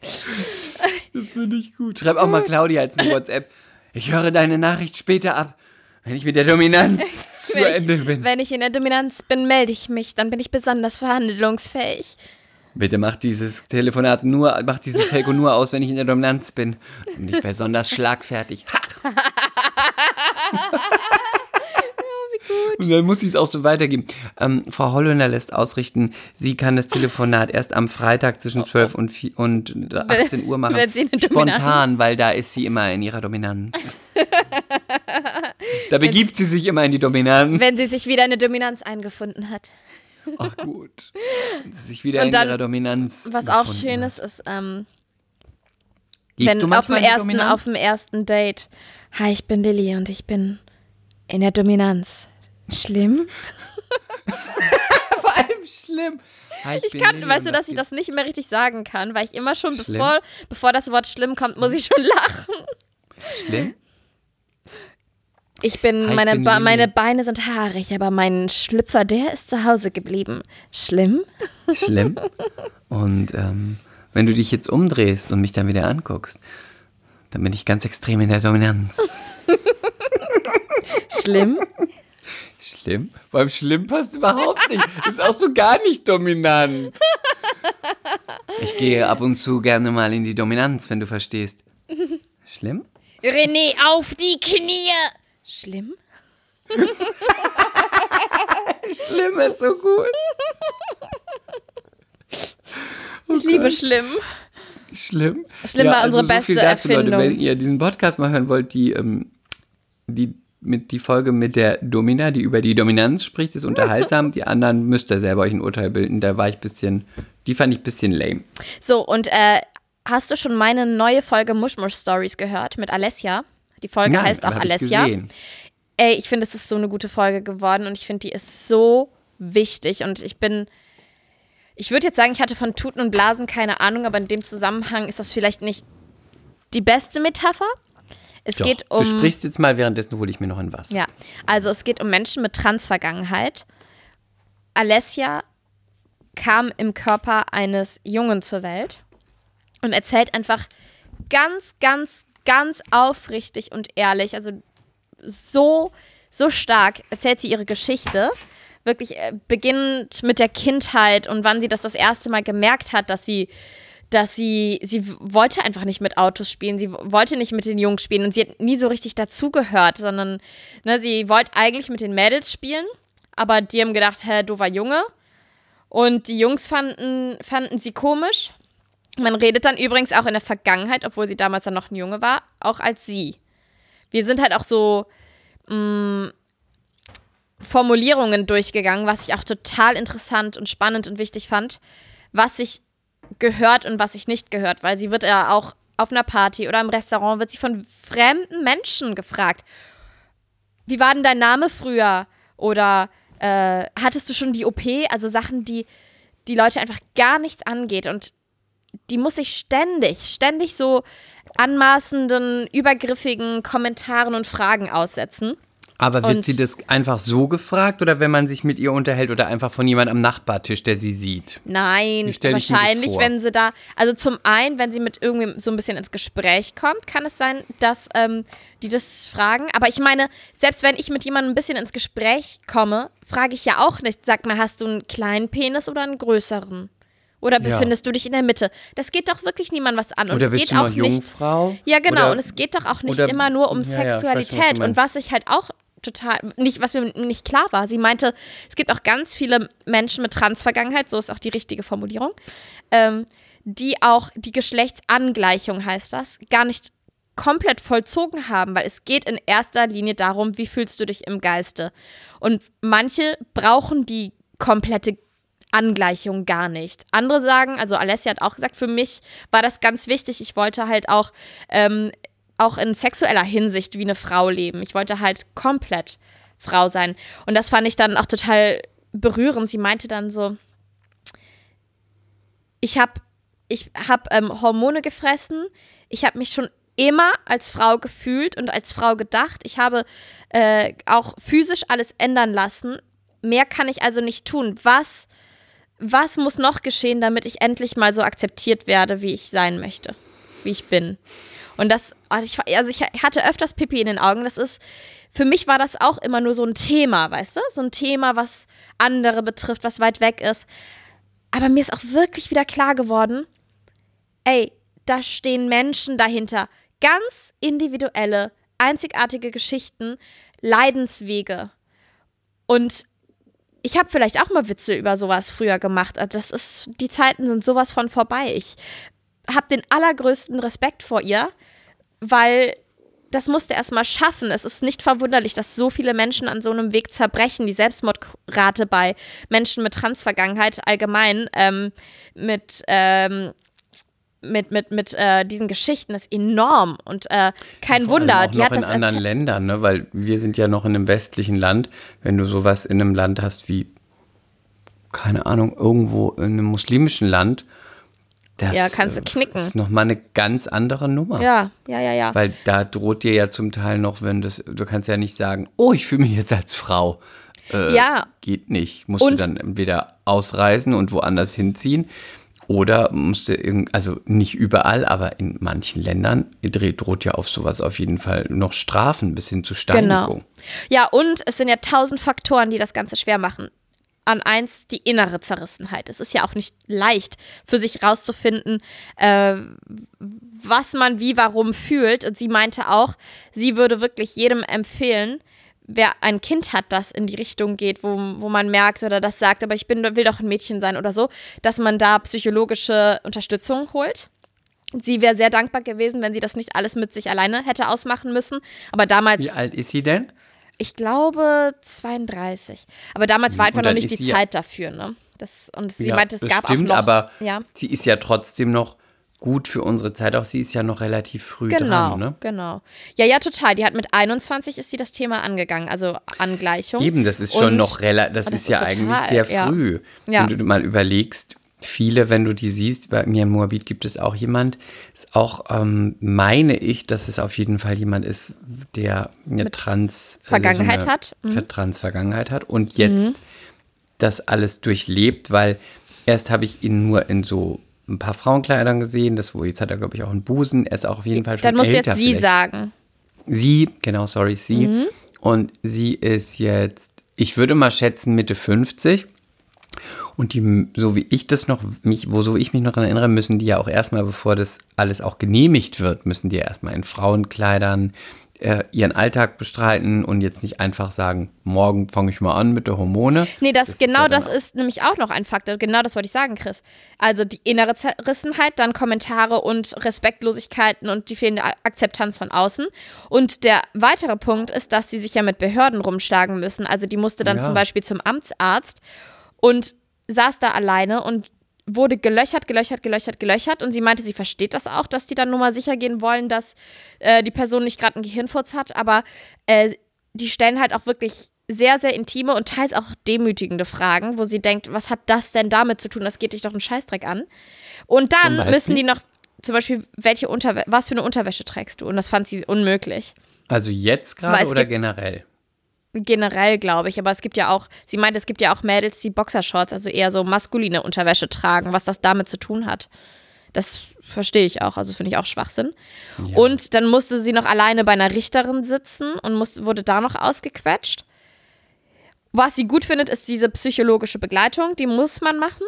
Das finde ich gut. Schreib auch mal Claudia als eine WhatsApp. Ich höre deine Nachricht später ab, wenn ich mit der Dominanz [laughs] zu Ende ich, bin. wenn ich in der Dominanz bin, melde ich mich. Dann bin ich besonders verhandlungsfähig. Bitte mach dieses Telefonat nur, mach dieses Telco nur aus, wenn ich in der Dominanz bin. Und nicht besonders schlagfertig. Ha! [laughs] Und dann muss ich es auch so weitergeben. Ähm, Frau Holländer lässt ausrichten, sie kann das Telefonat erst am Freitag zwischen 12 und, 4 und 18 Uhr machen. Eine Spontan, weil da ist sie immer in ihrer Dominanz. [laughs] da begibt sie sich immer in die Dominanz. Wenn sie sich wieder in der Dominanz eingefunden hat. Ach gut. Und sie sich wieder Und in dann, ihrer Dominanz. Was auch schön ist, ist, ähm, wenn du auf dem, ersten, auf dem ersten Date, hi, ich bin Lilly und ich bin in der Dominanz. Schlimm? [laughs] Vor allem schlimm. Hi, Ich bin kann, Lilly weißt du, dass ich das nicht mehr richtig sagen kann, weil ich immer schon, Schlimm? bevor, bevor das Wort schlimm kommt, muss ich schon [laughs] lachen. Schlimm? Ich bin, Hi, ich meine, bin Ba- Lilly. meine Beine sind haarig, aber mein Schlüpfer, der ist zu Hause geblieben. Schlimm? Schlimm. [laughs] Und ähm, wenn du dich jetzt umdrehst und mich dann wieder anguckst, dann bin ich ganz extrem in der Dominanz. Schlimm? Schlimm? Beim Schlimm passt überhaupt nicht. Ist auch so gar nicht dominant. Ich gehe ab und zu gerne mal in die Dominanz, wenn du verstehst. Schlimm? René, auf die Knie! Schlimm? Schlimm ist so gut. Ich liebe schlimm. Schlimm. Schlimm war unsere beste viel dazu, Leute. Erfindung. Wenn ihr diesen Podcast mal hören wollt, die, ähm, die, mit, die Folge mit der Domina, die über die Dominanz spricht, ist unterhaltsam. die anderen müsst ihr selber euch ein Urteil bilden. Da war ich bisschen, die fand ich ein bisschen lame. So, und äh, hast du schon meine neue Folge Mushmush Stories gehört mit Alessia? Die Folge heißt auch ich Alessia. gesehen. Ey, ich finde, es ist so eine gute Folge geworden und ich finde, die ist so wichtig und ich bin. Ich würde jetzt sagen, ich hatte von Tuten und Blasen keine Ahnung, aber in dem Zusammenhang ist das vielleicht nicht die beste Metapher. Es Doch, geht du um. sprichst jetzt mal, währenddessen hole ich mir noch ein Wasser. Ja, also es geht um Menschen mit Transvergangenheit. Alessia kam im Körper eines Jungen zur Welt und erzählt einfach ganz, ganz, ganz aufrichtig und ehrlich, also so, so stark erzählt sie ihre Geschichte. Wirklich äh, beginnend mit der Kindheit und wann sie das das erste Mal gemerkt hat, dass sie dass sie, sie wollte einfach nicht mit Autos spielen, sie wollte nicht mit den Jungs spielen und sie hat nie so richtig dazugehört, sondern ne, sie wollte eigentlich mit den Mädels spielen, aber die haben gedacht, hä, du war Junge. Und die Jungs fanden, fanden sie komisch. Man redet dann übrigens auch in der Vergangenheit, obwohl sie damals dann noch ein Junge war, auch als sie. Wir sind halt auch so mh, Formulierungen durchgegangen, was ich auch total interessant und spannend und wichtig fand, was sich gehört und was sich nicht gehört, weil sie wird ja auch auf einer Party oder im Restaurant wird sie von fremden Menschen gefragt. Wie war denn dein Name früher? Oder äh, hattest du schon die OP? Also Sachen, die die Leute einfach gar nichts angeht und die muss sich ständig, ständig so anmaßenden, übergriffigen Kommentaren und Fragen aussetzen. Aber wird Und- sie das einfach so gefragt oder wenn man sich mit ihr unterhält oder einfach von jemand am Nachbartisch, der sie sieht? Nein, wahrscheinlich, wenn sie da, also zum einen, wenn sie mit irgendwem so ein bisschen ins Gespräch kommt, kann es sein, dass ähm, die das fragen. Aber ich meine, selbst wenn ich mit jemandem ein bisschen ins Gespräch komme, frage ich ja auch nicht, sag mal, hast du einen kleinen Penis oder einen größeren? Oder Ja. befindest du dich in der Mitte? Das geht doch wirklich niemand was an. Und oder es bist geht du auch nicht. Jungfrau? Ja, genau. Oder- und es geht doch auch nicht immer nur um Ja, ja, ich weiß was Sexualität. und was ich halt auch total, nicht, was mir nicht klar war, sie meinte, es gibt auch ganz viele Menschen mit Transvergangenheit, so ist auch die richtige Formulierung, ähm, die auch die Geschlechtsangleichung heißt das, gar nicht komplett vollzogen haben, weil es geht in erster Linie darum, wie fühlst du dich im Geiste. Und manche brauchen die komplette Angleichung gar nicht. Andere sagen, also Alessia hat auch gesagt, für mich war das ganz wichtig. Ich wollte halt auch, ähm, auch in sexueller Hinsicht wie eine Frau leben. Ich wollte halt komplett Frau sein. Und das fand ich dann auch total berührend. Sie meinte dann so, ich habe ich hab, ähm, Hormone gefressen. Ich habe mich schon immer als Frau gefühlt und als Frau gedacht. Ich habe äh, auch physisch alles ändern lassen. Mehr kann ich also nicht tun. Was, was muss noch geschehen, damit ich endlich mal so akzeptiert werde, wie ich sein möchte, wie ich bin? Und das, also ich, also ich hatte öfters Pipi in den Augen. Das ist, für mich war das auch immer nur so ein Thema, weißt du? So ein Thema, was andere betrifft, was weit weg ist. Aber mir ist auch wirklich wieder klar geworden, ey, da stehen Menschen dahinter. Ganz individuelle, einzigartige Geschichten, Leidenswege. Und ich habe vielleicht auch mal Witze über sowas früher gemacht. Also Das ist, die Zeiten sind sowas von vorbei. Ich habe den allergrößten Respekt vor ihr, weil das musste erst mal schaffen. Es ist nicht verwunderlich, dass so viele Menschen an so einem Weg zerbrechen. Die Selbstmordrate bei Menschen mit Transvergangenheit allgemein ähm, mit ähm, mit, mit, mit äh, diesen Geschichten ist enorm und äh, kein allem Wunder, auch die noch hat in das anderen. Ländern, ne? weil wir sind ja noch in einem westlichen Land. Wenn du sowas in einem Land hast wie, keine Ahnung, irgendwo in einem muslimischen Land, das Ja, kannst du äh, knicken. ist nochmal eine ganz andere Nummer. Ja, ja, ja, ja. Weil da droht dir ja zum Teil noch, wenn das, du kannst ja nicht sagen, oh, ich fühle mich jetzt als Frau. Äh, Ja. Geht nicht. Musst du Und- dann entweder ausreisen und woanders hinziehen oder musst du irgend, also nicht überall, aber in manchen Ländern droht ja auf sowas auf jeden Fall noch Strafen bis hin zu Steinigung. Genau. Ja, und es sind ja tausend Faktoren, die das Ganze schwer machen. An eins die innere Zerrissenheit. Es ist ja auch nicht leicht für sich rauszufinden, äh, was man wie warum fühlt. Und sie meinte auch, sie würde wirklich jedem empfehlen, wer ein Kind hat, das in die Richtung geht, wo, wo man merkt oder das sagt, aber ich bin, will doch ein Mädchen sein oder so, dass man da psychologische Unterstützung holt. Sie wäre sehr dankbar gewesen, wenn sie das nicht alles mit sich alleine hätte ausmachen müssen. Aber damals Wie alt ist sie denn? Ich glaube 32. Aber damals war Und einfach noch nicht die sie ja- Zeit dafür, ne? Das, und sie Ja, meinte, es gab auch noch. aber ja, sie ist ja trotzdem noch gut für unsere Zeit. Auch sie ist ja noch relativ früh genau, dran. Ne? genau. Ja, ja, total. Die hat mit 21 ist sie das Thema angegangen, also Angleichung. Eben, das ist schon Und- noch relativ, das, das ist ist ja total, eigentlich sehr früh. Ja. Wenn du mal überlegst, viele, wenn du die siehst, bei mir in Moabit gibt es auch jemand, ist auch, ähm, meine ich, dass es auf jeden Fall jemand ist, der eine Trans Vergangenheit eine hat. Mhm. Ver- Trans-Vergangenheit hat und jetzt das alles durchlebt, weil erst habe ich ihn nur in so ein paar Frauenkleidern gesehen, das wo jetzt hat er glaube ich auch einen Busen, er ist auch auf jeden Fall schon Dann musst du älter jetzt sie vielleicht. sagen. Sie, genau, sorry, sie. Mhm. Und sie ist jetzt, ich würde mal schätzen, Mitte 50. Und die, so wie ich das noch, mich, wo so wie ich mich noch daran erinnere, müssen die ja auch erstmal, bevor das alles auch genehmigt wird, müssen die ja erstmal in Frauenkleidern äh, ihren Alltag bestreiten und jetzt nicht einfach sagen, morgen fange ich mal an mit der Hormone. Nee, das, ist genau ja das ist nämlich auch noch ein Faktor. Genau das wollte ich sagen, Chris. Also die innere Zerrissenheit, dann Kommentare und Respektlosigkeiten und die fehlende Akzeptanz von außen. Und der weitere Punkt ist, dass sie sich ja mit Behörden rumschlagen müssen. Also die musste dann Ja. zum Beispiel zum Amtsarzt und saß da alleine und wurde gelöchert, gelöchert, gelöchert, gelöchert. Und sie meinte, sie versteht das auch, dass die dann nur mal sicher gehen wollen, dass äh, die Person nicht gerade einen Gehirnfurz hat. Aber äh, die stellen halt auch wirklich sehr, sehr intime und teils auch demütigende Fragen, wo sie denkt, was hat das denn damit zu tun? Das geht dich doch einen Scheißdreck an. Und dann müssen die noch, zum Beispiel, welche Unterwäsche, was für eine Unterwäsche trägst du? Und das fand sie unmöglich. Also jetzt gerade oder generell? Generell, glaube ich. Aber es gibt ja auch, sie meint, es gibt ja auch Mädels, die Boxershorts, also eher so maskuline Unterwäsche tragen, was das damit zu tun hat. Das verstehe ich auch, also finde ich auch Schwachsinn. Ja. Und dann musste sie noch alleine bei einer Richterin sitzen und musste, wurde da noch ausgequetscht. Was sie gut findet, ist diese psychologische Begleitung. Die muss man machen,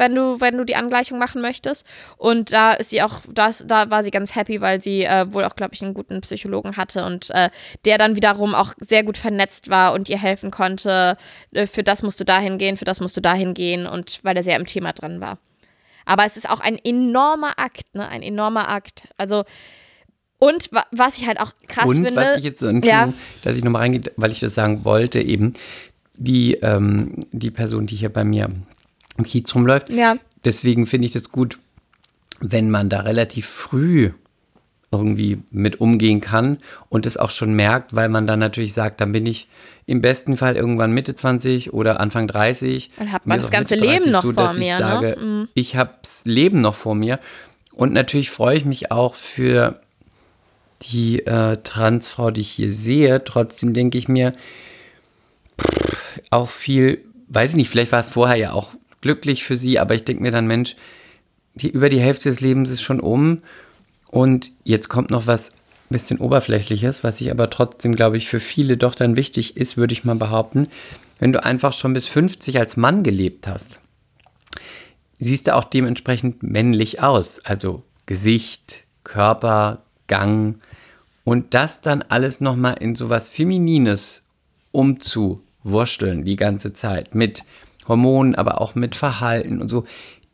wenn du, wenn du die Angleichung machen möchtest. Und da ist sie auch, das, da war sie ganz happy, weil sie äh, wohl auch, glaube ich, einen guten Psychologen hatte und äh, der dann wiederum auch sehr gut vernetzt war und ihr helfen konnte. Äh, für das musst du dahin gehen, für das musst du dahin gehen und weil er sehr im Thema drin war. Aber es ist auch ein enormer Akt, ne? Ein enormer Akt. Also und was ich halt auch krass und finde. Was ich jetzt ja. dass ich nochmal reingehe, weil ich das sagen wollte eben, die, ähm, die Person, die hier bei mir im Kiez rumläuft. Ja. Deswegen finde ich das gut, wenn man da relativ früh irgendwie mit umgehen kann und es auch schon merkt, weil man dann natürlich sagt, dann bin ich im besten Fall irgendwann Mitte 20 oder Anfang 30. Dann hat man das ganze Leben noch so, vor mir. Ich sage, ne? Mhm. ich habe das Leben noch vor mir. Und natürlich freue ich mich auch für die äh, Transfrau, die ich hier sehe. Trotzdem denke ich mir, auch viel, weiß ich nicht, vielleicht war es vorher ja auch glücklich für sie, aber ich denke mir dann, Mensch, die, über die Hälfte des Lebens ist schon um und jetzt kommt noch was bisschen oberflächliches, was ich aber trotzdem, glaube ich, für viele doch dann wichtig ist, würde ich mal behaupten, wenn du einfach schon bis 50 als Mann gelebt hast, siehst du auch dementsprechend männlich aus, also Gesicht, Körper, Gang und das dann alles nochmal in sowas Feminines umzu wursteln die ganze Zeit mit Hormonen, aber auch mit Verhalten und so.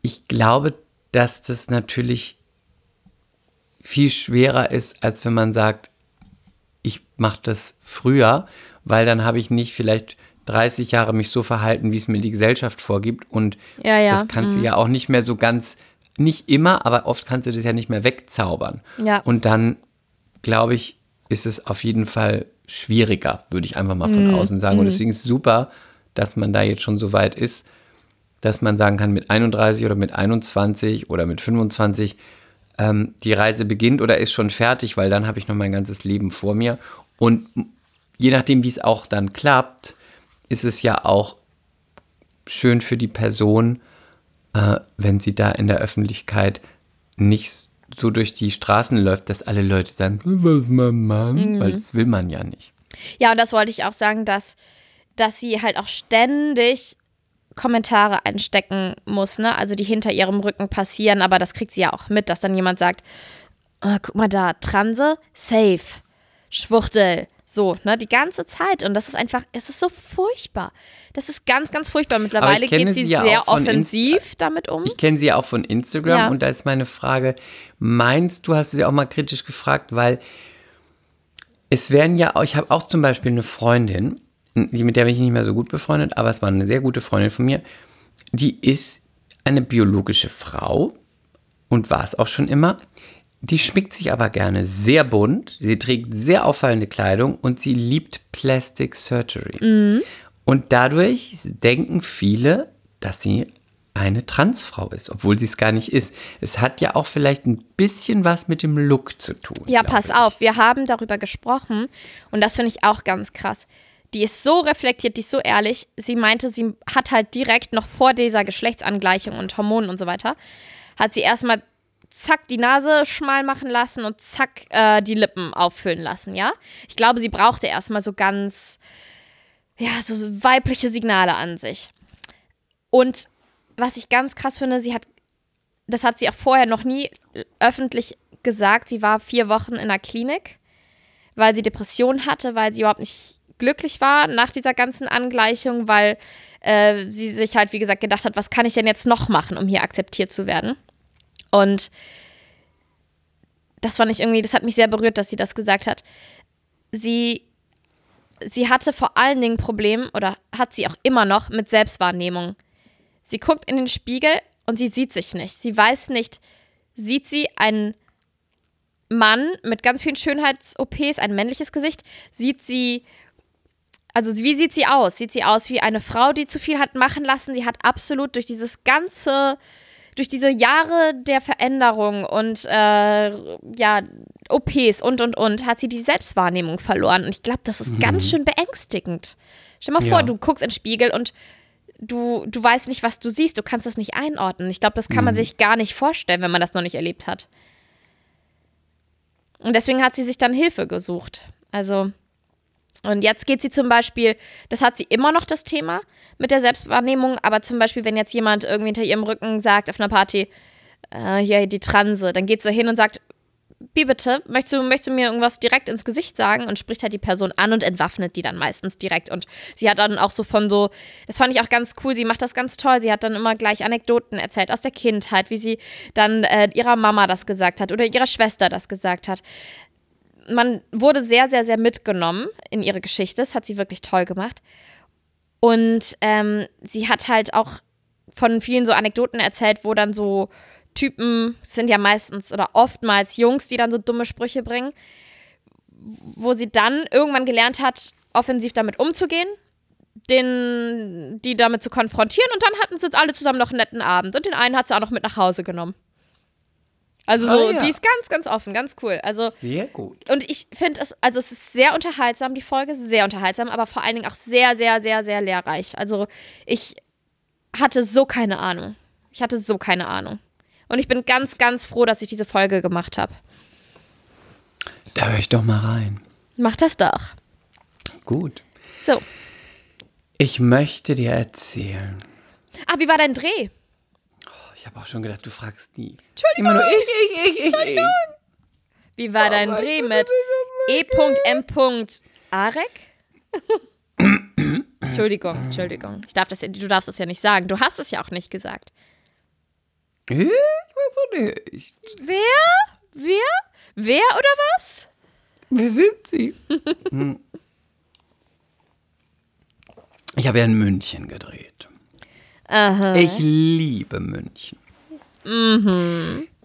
Ich glaube, dass das natürlich viel schwerer ist, als wenn man sagt, ich mache das früher, weil dann habe ich nicht vielleicht 30 Jahre mich so verhalten, wie es mir die Gesellschaft vorgibt. Und ja, ja. das kannst mhm. du ja auch nicht mehr so ganz, nicht immer, aber oft kannst du das ja nicht mehr wegzaubern. Ja. Und dann, glaube ich, ist es auf jeden Fall schwieriger, würde ich einfach mal von mm. außen sagen. Und mhm. deswegen ist es super, dass man da jetzt schon so weit ist, dass man sagen kann, mit 31 oder mit 21 oder mit 25 ähm, die Reise beginnt oder ist schon fertig, weil dann habe ich noch mein ganzes Leben vor mir. Und je nachdem, wie es auch dann klappt, ist es ja auch schön für die Person, äh, wenn sie da in der Öffentlichkeit nicht so durch die Straßen läuft, dass alle Leute sagen, was man Mann, mhm. weil das will man ja nicht. Ja, und das wollte ich auch sagen, dass, dass sie halt auch ständig Kommentare einstecken muss, ne? Also die hinter ihrem Rücken passieren, aber das kriegt sie ja auch mit, dass dann jemand sagt, oh, guck mal da, Transe, safe, Schwuchtel, so, ne, die ganze Zeit. Und das ist einfach, es ist so furchtbar. Das ist ganz, ganz furchtbar. Mittlerweile geht sie, sie ja sehr offensiv Inst damit um. Ich kenne sie ja auch von Instagram ja. und da ist meine Frage, meinst du, hast du sie auch mal kritisch gefragt, weil es werden ja, ich habe auch zum Beispiel eine Freundin, mit der bin ich nicht mehr so gut befreundet, aber es war eine sehr gute Freundin von mir, die ist eine biologische Frau und war es auch schon immer. Die schmickt sich aber gerne sehr bunt. Sie trägt sehr auffallende Kleidung und sie liebt Plastic Surgery. Mhm. Und dadurch denken viele, dass sie eine Transfrau ist, obwohl sie es gar nicht ist. Es hat ja auch vielleicht ein bisschen was mit dem Look zu tun. Ja, pass ich. auf, wir haben darüber gesprochen und das finde ich auch ganz krass. Die ist so reflektiert, die ist so ehrlich. Sie meinte, sie hat halt direkt noch vor dieser Geschlechtsangleichung und Hormonen und so weiter, hat sie erstmal zack die Nase schmal machen lassen und zack äh, die Lippen auffüllen lassen, ja? Ich glaube, sie brauchte erstmal so ganz, ja, so weibliche Signale an sich. Und was ich ganz krass finde, sie hat, das hat sie auch vorher noch nie öffentlich gesagt, sie war vier Wochen in der Klinik, weil sie Depressionen hatte, weil sie überhaupt nicht glücklich war nach dieser ganzen Angleichung, weil äh, sie sich halt, wie gesagt, gedacht hat, was kann ich denn jetzt noch machen, um hier akzeptiert zu werden. Und das fand ich irgendwie, das hat mich sehr berührt, dass sie das gesagt hat. Sie, sie hatte vor allen Dingen Probleme oder hat sie auch immer noch mit Selbstwahrnehmung. Sie guckt in den Spiegel und sie sieht sich nicht. Sie weiß nicht, sieht sie einen Mann mit ganz vielen Schönheits-OPs, ein männliches Gesicht, sieht sie Also wie sieht sie aus? Sieht sie aus wie eine Frau, die zu viel hat machen lassen? Sie hat absolut durch dieses ganze, durch diese Jahre der Veränderung und äh, ja, OPs und und und, hat sie die Selbstwahrnehmung verloren. Und ich glaube, das ist ganz schön beängstigend. Stell mal vor, Ja. du guckst in den Spiegel und du, du weißt nicht, was du siehst, du kannst das nicht einordnen. Ich glaube, das kann man sich gar nicht vorstellen, wenn man das noch nicht erlebt hat. Und deswegen hat sie sich dann Hilfe gesucht. Also, und jetzt geht sie zum Beispiel, das hat sie immer noch das Thema mit der Selbstwahrnehmung, aber zum Beispiel, wenn jetzt jemand irgendwie hinter ihrem Rücken sagt auf einer Party, äh, hier die Transe, dann geht sie hin und sagt, wie bitte, möchtest du, möchtest du mir irgendwas direkt ins Gesicht sagen und spricht halt die Person an und entwaffnet die dann meistens direkt. Und sie hat dann auch so von so, das fand ich auch ganz cool, sie macht das ganz toll. Sie hat dann immer gleich Anekdoten erzählt aus der Kindheit, wie sie dann äh, ihrer Mama das gesagt hat oder ihrer Schwester das gesagt hat. Man wurde sehr, sehr, sehr mitgenommen in ihre Geschichte. Das hat sie wirklich toll gemacht. Und ähm, sie hat halt auch von vielen so Anekdoten erzählt, wo dann so Typen, sind ja meistens oder oftmals Jungs, die dann so dumme Sprüche bringen, wo sie dann irgendwann gelernt hat, offensiv damit umzugehen, den, die damit zu konfrontieren und dann hatten sie alle zusammen noch einen netten Abend und den einen hat sie auch noch mit nach Hause genommen. Also so, Ah, ja. die ist ganz, ganz offen, ganz cool. Also Sehr gut. und ich finde es, also es ist sehr unterhaltsam, die Folge, sehr unterhaltsam, aber vor allen Dingen auch sehr, sehr, sehr, sehr lehrreich. Also ich hatte so keine Ahnung. Ich hatte so keine Ahnung. Und ich bin ganz, ganz froh, dass ich diese Folge gemacht habe. Da höre ich doch mal rein. Mach das doch. Gut. So. Ich möchte dir erzählen. Ah, wie war dein Dreh? Ich habe auch schon gedacht, du fragst nie. Entschuldigung. Immer nur ich, ich, ich, ich, ich. Wie war dein weißt Dreh mit E.M. Arek? [coughs] Entschuldigung, Entschuldigung. Ich darf das, du darfst das ja nicht sagen. Du hast es ja auch nicht gesagt. Ich weiß auch nicht. Wer? Wer? Wer oder was? Wer sind sie? Hm. ich habe ja in München gedreht. Aha. Ich liebe München.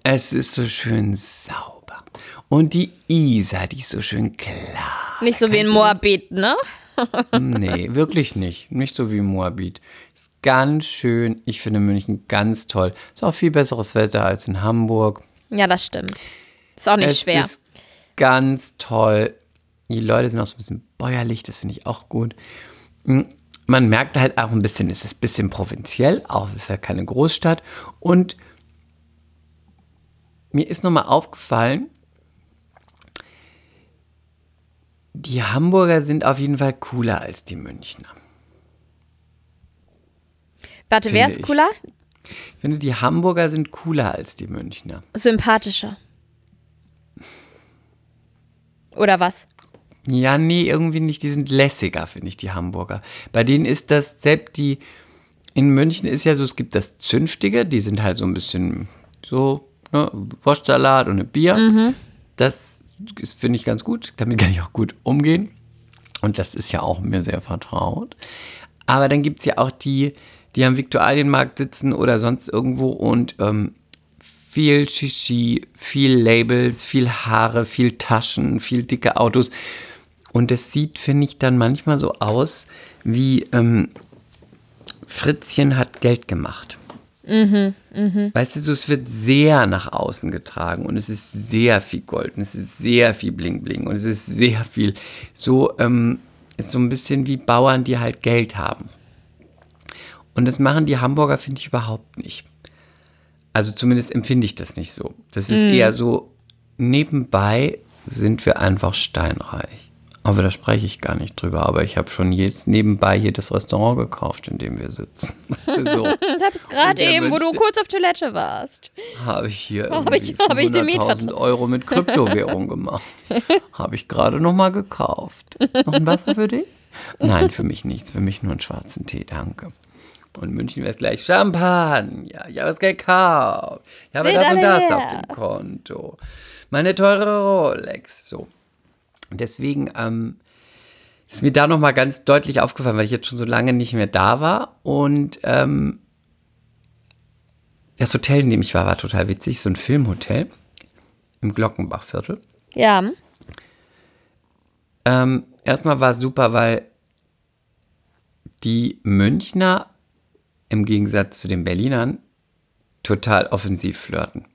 Es ist so schön sauber. Und die Isar, die ist so schön klar. Nicht so wie in Moabit, ne? [laughs] Nee, wirklich nicht. Nicht so wie Moabit. Ist ganz schön. Ich finde München ganz toll. Ist auch viel besseres Wetter als in Hamburg. Ja, das stimmt. Ist auch nicht es schwer. ist ganz toll. Die Leute sind auch so ein bisschen bäuerlich, das finde ich auch gut. Man merkt halt auch ein bisschen, es ist ein bisschen provinziell, auch es ist ja keine Großstadt. Und mir ist nochmal aufgefallen, die Hamburger sind auf jeden Fall cooler als die Münchner. Warte, wer ist ich. cooler? Ich finde, die Hamburger sind cooler als die Münchner. Sympathischer. Oder was? Ja, nee, irgendwie nicht. Die sind lässiger, finde ich, die Hamburger. Bei denen ist das, selbst die, in München ist ja so, es gibt das Zünftige, die sind halt so ein bisschen so, ne, Wurstsalat und ein Bier. Das ist, finde ich, ganz gut. Damit kann ich auch gut umgehen. Und das ist ja auch mir sehr vertraut. Aber dann gibt es ja auch die, die am Viktualienmarkt sitzen oder sonst irgendwo und ähm, viel Shishi, viel Labels, viel Haare, viel Taschen, viel dicke Autos. Und es sieht, finde ich, dann manchmal so aus, wie ähm, Fritzchen hat Geld gemacht. Weißt du, so, es wird sehr nach außen getragen und es ist sehr viel Gold und es ist sehr viel Bling Bling und es ist sehr viel so, ähm, ist so ein bisschen wie Bauern, die halt Geld haben. Und das machen die Hamburger, finde ich, überhaupt nicht. Also zumindest empfinde ich das nicht so. Das ist eher so, nebenbei sind wir einfach steinreich. Aber da spreche ich gar nicht drüber. Aber ich habe schon jetzt nebenbei hier das Restaurant gekauft, in dem wir sitzen. [laughs] so Du hast gerade eben, wo du kurz auf Toilette warst. habe ich hier Hab ich- hab ich den 500.000 Mietvertrag. Euro mit Kryptowährung [laughs] gemacht. habe ich gerade noch mal gekauft. Noch ein Wasser für dich? Nein, für mich nichts. Für mich nur einen schwarzen Tee, danke. Und München wäre es gleich Champagner. Ich habe es gekauft. Ich habe Seht das und das her. auf dem Konto. Meine teure Rolex. So. Deswegen ähm, ist mir da noch mal ganz deutlich aufgefallen, weil ich jetzt schon so lange nicht mehr da war. Und ähm, das Hotel, in dem ich war, war total witzig. So ein Filmhotel im Glockenbachviertel. Ja. Ähm, erstmal war es super, weil die Münchner im Gegensatz zu den Berlinern total offensiv flirten.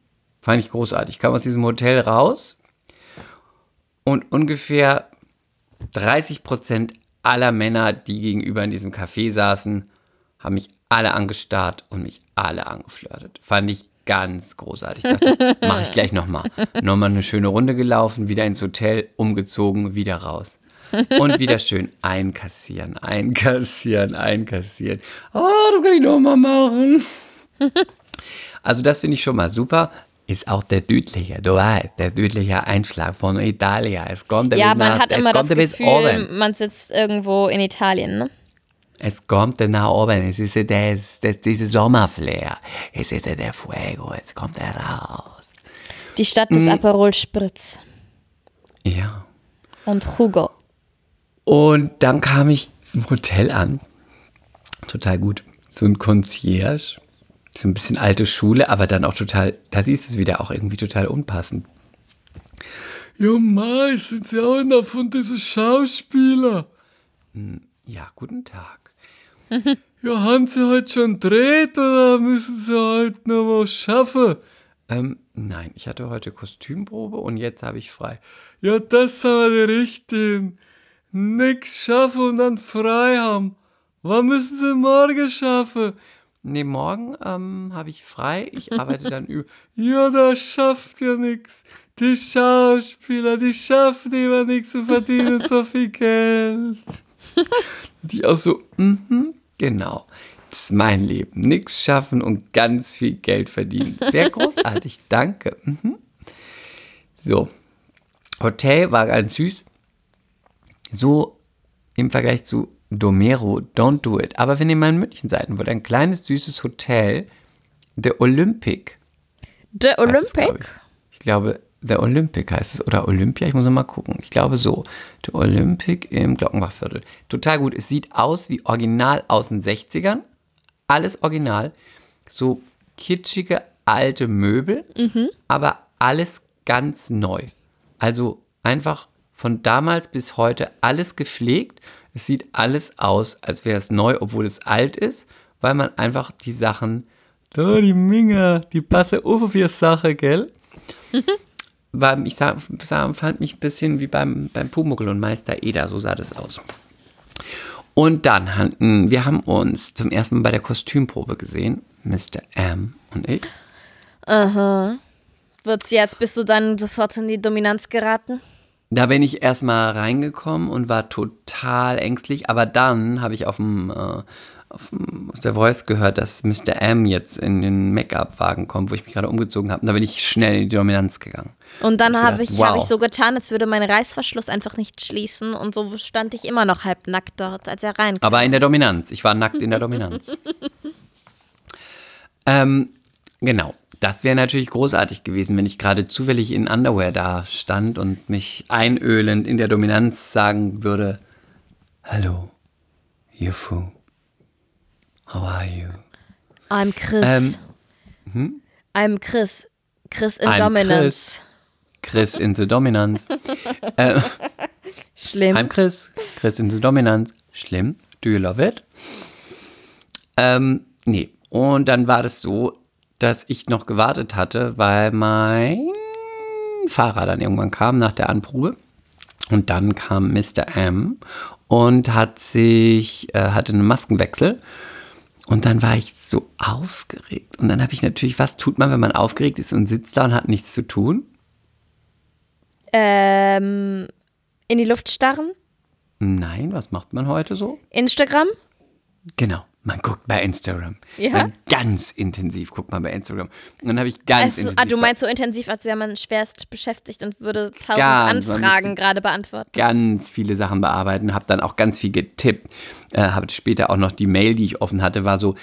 Fand ich großartig. Ich kam aus diesem Hotel raus und ungefähr 30 Prozent aller Männer, die gegenüber in diesem Café saßen, haben mich alle angestarrt und mich alle angeflirtet. Fand ich ganz großartig. Dachte, [laughs] mache ich gleich nochmal. Nochmal eine schöne Runde gelaufen, wieder ins Hotel, umgezogen, wieder raus. Und wieder schön einkassieren, einkassieren, einkassieren. Oh, das kann ich nochmal machen. [laughs] Also das finde ich schon mal super. Ist auch der südliche, du weißt, der südliche Einschlag von Italien. Es kommt Ja, bis man nach, hat immer das Gefühl, oben. man sitzt irgendwo in Italien, ne? Es kommt nach oben. Es ist das, das, diese Sommerflair. Es ist der Fuego. Es kommt raus. Die Stadt des Aperol Spritz Ja. und Hugo. Und dann kam ich im Hotel an. Total gut. So ein Concierge. So ein bisschen alte Schule, aber dann auch total, da siehst du es wieder, auch irgendwie total unpassend. Ja, Mai, sind Sie auch einer von diesen Schauspieler? Ja, guten Tag. [laughs] ja, haben Sie heute schon dreht oder müssen Sie heute noch was schaffen? Ähm, nein, ich hatte heute Kostümprobe und jetzt habe ich frei. Ja, das sind wir die Richtigen. Nix schaffen und dann frei haben. Wann müssen Sie morgen schaffen? Nee, morgen ähm, habe ich frei. Ich [laughs] arbeite dann über. Ja, das schafft ja nix. Die Schauspieler, die schaffen immer nichts und verdienen so [laughs] viel Geld. Die auch so, mhm, genau. Das ist mein Leben. Nix schaffen und ganz viel Geld verdienen. Wäre großartig, [laughs] danke. Mhm. So. Hotel war ganz süß. So im Vergleich zu Domero, don't do it. Aber wenn ihr mal in München seid, wird ein kleines süßes Hotel, The Olympic. The es, Olympic? glaub ich. ich glaube, The Olympic heißt es. Oder Olympia, ich muss mal gucken. Ich glaube so. The Olympic im Glockenbachviertel. Total gut. Es sieht aus wie original aus den 60ern. Alles original. So kitschige alte Möbel, aber alles ganz neu. Also einfach von damals bis heute alles gepflegt. Es sieht alles aus, als wäre es neu, obwohl es alt ist, weil man einfach die Sachen, da die Minger, die passe auf für Sache, gell? [laughs] War, ich sah, sah, fand mich ein bisschen wie beim, beim Pumuckl und Meister Eder, so sah das aus. Und dann hatten, wir haben uns zum ersten Mal bei der Kostümprobe gesehen, Mr. M und ich. Wird's jetzt, bist du dann sofort in die Dominanz geraten? Da bin ich erstmal reingekommen und war total ängstlich, aber dann habe ich auf dem, äh, auf dem aus der Voice gehört, dass Mr. M jetzt in den Make-up-Wagen kommt, wo ich mich gerade umgezogen habe. Und da bin ich schnell in die Dominanz gegangen. Und dann Hab habe ich ich, gedacht, hab ich wow. so getan, als würde mein Reißverschluss einfach nicht schließen. Und so stand ich immer noch halbnackt dort, als er reinkam. Aber in der Dominanz. Ich war nackt in der Dominanz. [laughs] ähm, genau. Das wäre natürlich großartig gewesen, wenn ich gerade zufällig in Underwear da stand und mich einölend in der Dominanz sagen würde: Hallo, Yufu. How are you? I'm Chris. I'm Chris. Chris in I'm Dominance. Chris in the Dominance. [laughs] äh, Schlimm. I'm Chris. Chris in the Dominance. Schlimm. Do you love it? Ähm, nee. Und dann war das so, dass ich noch gewartet hatte, weil mein Fahrer dann irgendwann kam nach der Anprobe. Und dann kam Mr. M und hat sich, äh, hatte einen Maskenwechsel. Und dann war ich so aufgeregt. Und dann habe ich natürlich, was tut man, wenn man aufgeregt ist und sitzt da und hat nichts zu tun? ähm, in die Luft starren? Nein, was macht man heute so? Instagram? Genau. Man guckt bei Instagram. Ja? Man ganz intensiv guckt man bei Instagram. Und dann habe ich ganz Also, intensiv ah, du meinst so intensiv, als wäre man schwerst beschäftigt und würde tausend Ganz, Anfragen gerade beantworten. ganz viele Sachen bearbeiten, habe dann auch ganz viel getippt. Äh, habe später auch noch die Mail, die ich offen hatte, war so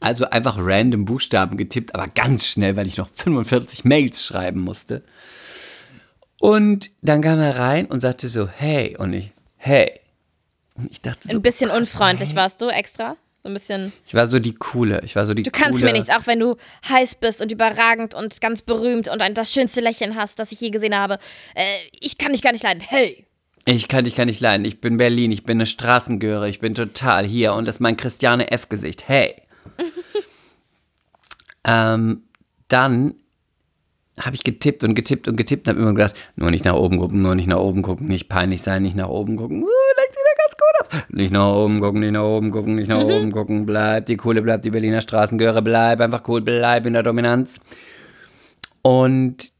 also einfach random Buchstaben getippt, aber ganz schnell, weil ich noch 45 Mails schreiben musste. Und dann kam er rein und sagte so, hey, und ich, hey. Und ich dachte so, Ein bisschen unfreundlich warst du extra. So ein bisschen. Ich war so die coole. Ich war so die Du kannst coole. mir nichts, auch wenn du heiß bist und überragend und ganz berühmt und ein, das schönste Lächeln hast, das ich je gesehen habe. Äh, ich kann dich gar nicht leiden. Hey! Ich kann dich gar nicht leiden. Ich bin Berlin. Ich bin eine Straßengöre. Ich bin total hier und das ist mein Christiane F-Gesicht. Hey. [laughs] ähm, dann habe ich getippt und getippt und getippt und habe immer gedacht, nur nicht nach oben gucken, nur nicht nach oben gucken, nicht peinlich sein, nicht nach oben gucken. Uh, leicht wieder ganz gut aus. Nicht nach oben gucken, nicht nach oben gucken, nicht nach oben gucken. Bleib die Coole, bleib die Berliner Straßengöre, bleib einfach cool, bleib in der Dominanz. Und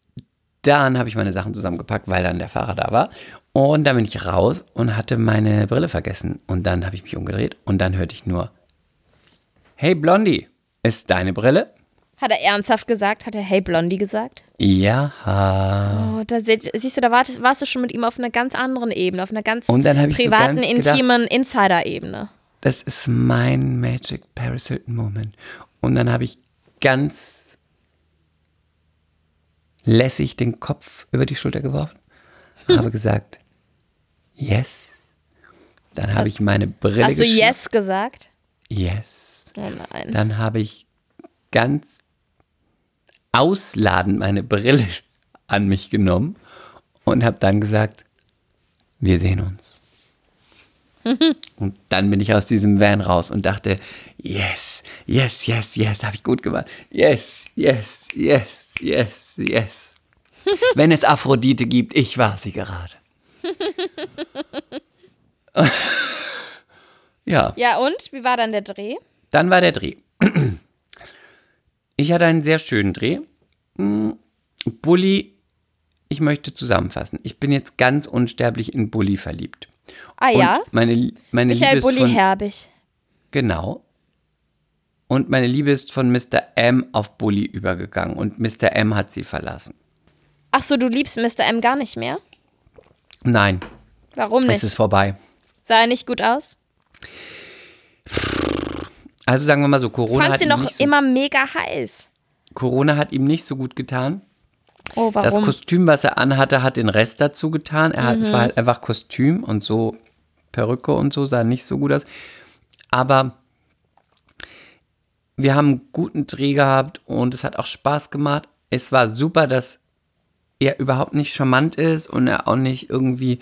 dann habe ich meine Sachen zusammengepackt, weil dann der Fahrer da war. Und dann bin ich raus und hatte meine Brille vergessen. Und dann habe ich mich umgedreht und dann hörte ich nur, hey Blondie, ist deine Brille? Hat er ernsthaft gesagt? Hat er Hey Blondie gesagt? Ja. Oh, da sie, siehst du, da warst, warst du schon mit ihm auf einer ganz anderen Ebene, auf einer ganz ich so privaten, ganz intimen Insider-Ebene. Das ist mein Magic Paris Hilton Moment. Und dann habe ich ganz lässig den Kopf über die Schulter geworfen, [laughs] habe gesagt, yes. Dann habe ich meine Brille Hast du. Yes gesagt? Yes. Oh nein. Dann habe ich ganz ausladend meine Brille an mich genommen und habe dann gesagt, wir sehen uns. Und dann bin ich aus diesem Van raus und dachte, yes, yes, yes, yes, habe ich gut gemacht. Yes, yes, yes, yes, yes. [laughs] Wenn es Aphrodite gibt, ich war sie gerade. [laughs] [laughs] ja. Ja, und? Wie war dann der Dreh? Dann war der Dreh. Ich hatte einen sehr schönen Dreh. Mm, Bully, ich möchte zusammenfassen. Ich bin jetzt ganz unsterblich in Bully verliebt. Ah Und ja? meine, meine Michael Liebe ist Bulli von, Herbig. Genau. Und meine Liebe ist von Mr. M auf Bully übergegangen und Mr. M hat sie verlassen. Ach so, du liebst Mr. M gar nicht mehr? Nein, Warum es nicht? ist vorbei. Sah er nicht gut aus? Also sagen wir mal so, Corona Fand hat, sie ihm noch nicht so, immer mega heiß. Corona hat ihm nicht so gut getan. Oh, Das warum? Kostüm, was er anhatte, hat den Rest dazu getan. Er hat, Es Mhm. war halt einfach Kostüm und so Perücke und so, sah nicht so gut aus. Aber wir haben einen guten Dreh gehabt und es hat auch Spaß gemacht. Es war super, dass er überhaupt nicht charmant ist und er auch nicht irgendwie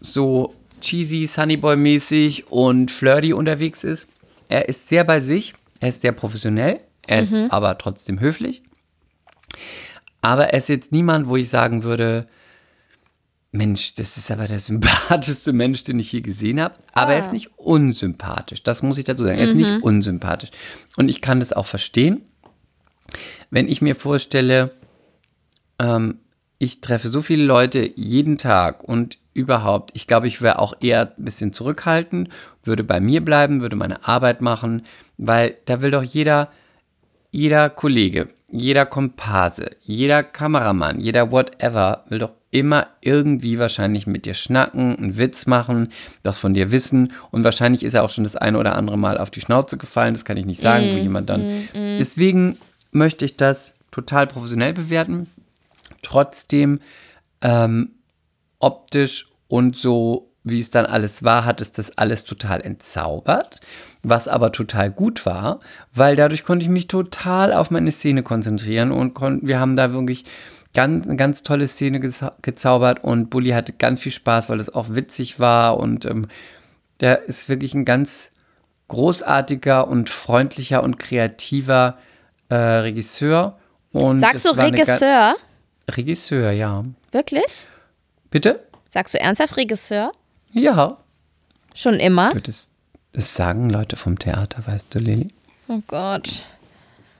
so cheesy, Sunnyboy-mäßig und flirty unterwegs ist. Er ist sehr bei sich, er ist sehr professionell, er ist aber trotzdem höflich. Aber er ist jetzt niemand, wo ich sagen würde, Mensch, das ist aber der [laughs] sympathischste Mensch, den ich je gesehen habe. Aber er ist nicht unsympathisch. Das muss ich dazu sagen. Er ist nicht unsympathisch. Und ich kann das auch verstehen, wenn ich mir vorstelle, ähm, ich treffe so viele Leute jeden Tag und überhaupt, ich glaube, ich wäre auch eher ein bisschen zurückhaltend, würde bei mir bleiben, würde meine Arbeit machen, weil da will doch jeder, jeder Kollege, jeder Komparse, jeder Kameramann, jeder whatever will doch immer irgendwie wahrscheinlich mit dir schnacken, einen Witz machen, das von dir wissen und wahrscheinlich ist er auch schon das eine oder andere Mal auf die Schnauze gefallen, das kann ich nicht sagen, wo jemand dann. Deswegen möchte ich das total professionell bewerten, trotzdem ähm, optisch und so, wie es dann alles war, hat es das alles total entzaubert. Was aber total gut war, weil dadurch konnte ich mich total auf meine Szene konzentrieren und kon wir haben da wirklich ganz, eine ganz tolle Szene geza- gezaubert und Bully hatte ganz viel Spaß, weil es auch witzig war und ähm, der ist wirklich ein ganz großartiger und freundlicher und kreativer äh, Regisseur. Und Sagst du Regisseur? Regisseur, ja. Wirklich? Bitte? Sagst du ernsthaft Regisseur? Ja. Schon immer? Das, das sagen Leute vom Theater, weißt du, Lili? Oh Gott.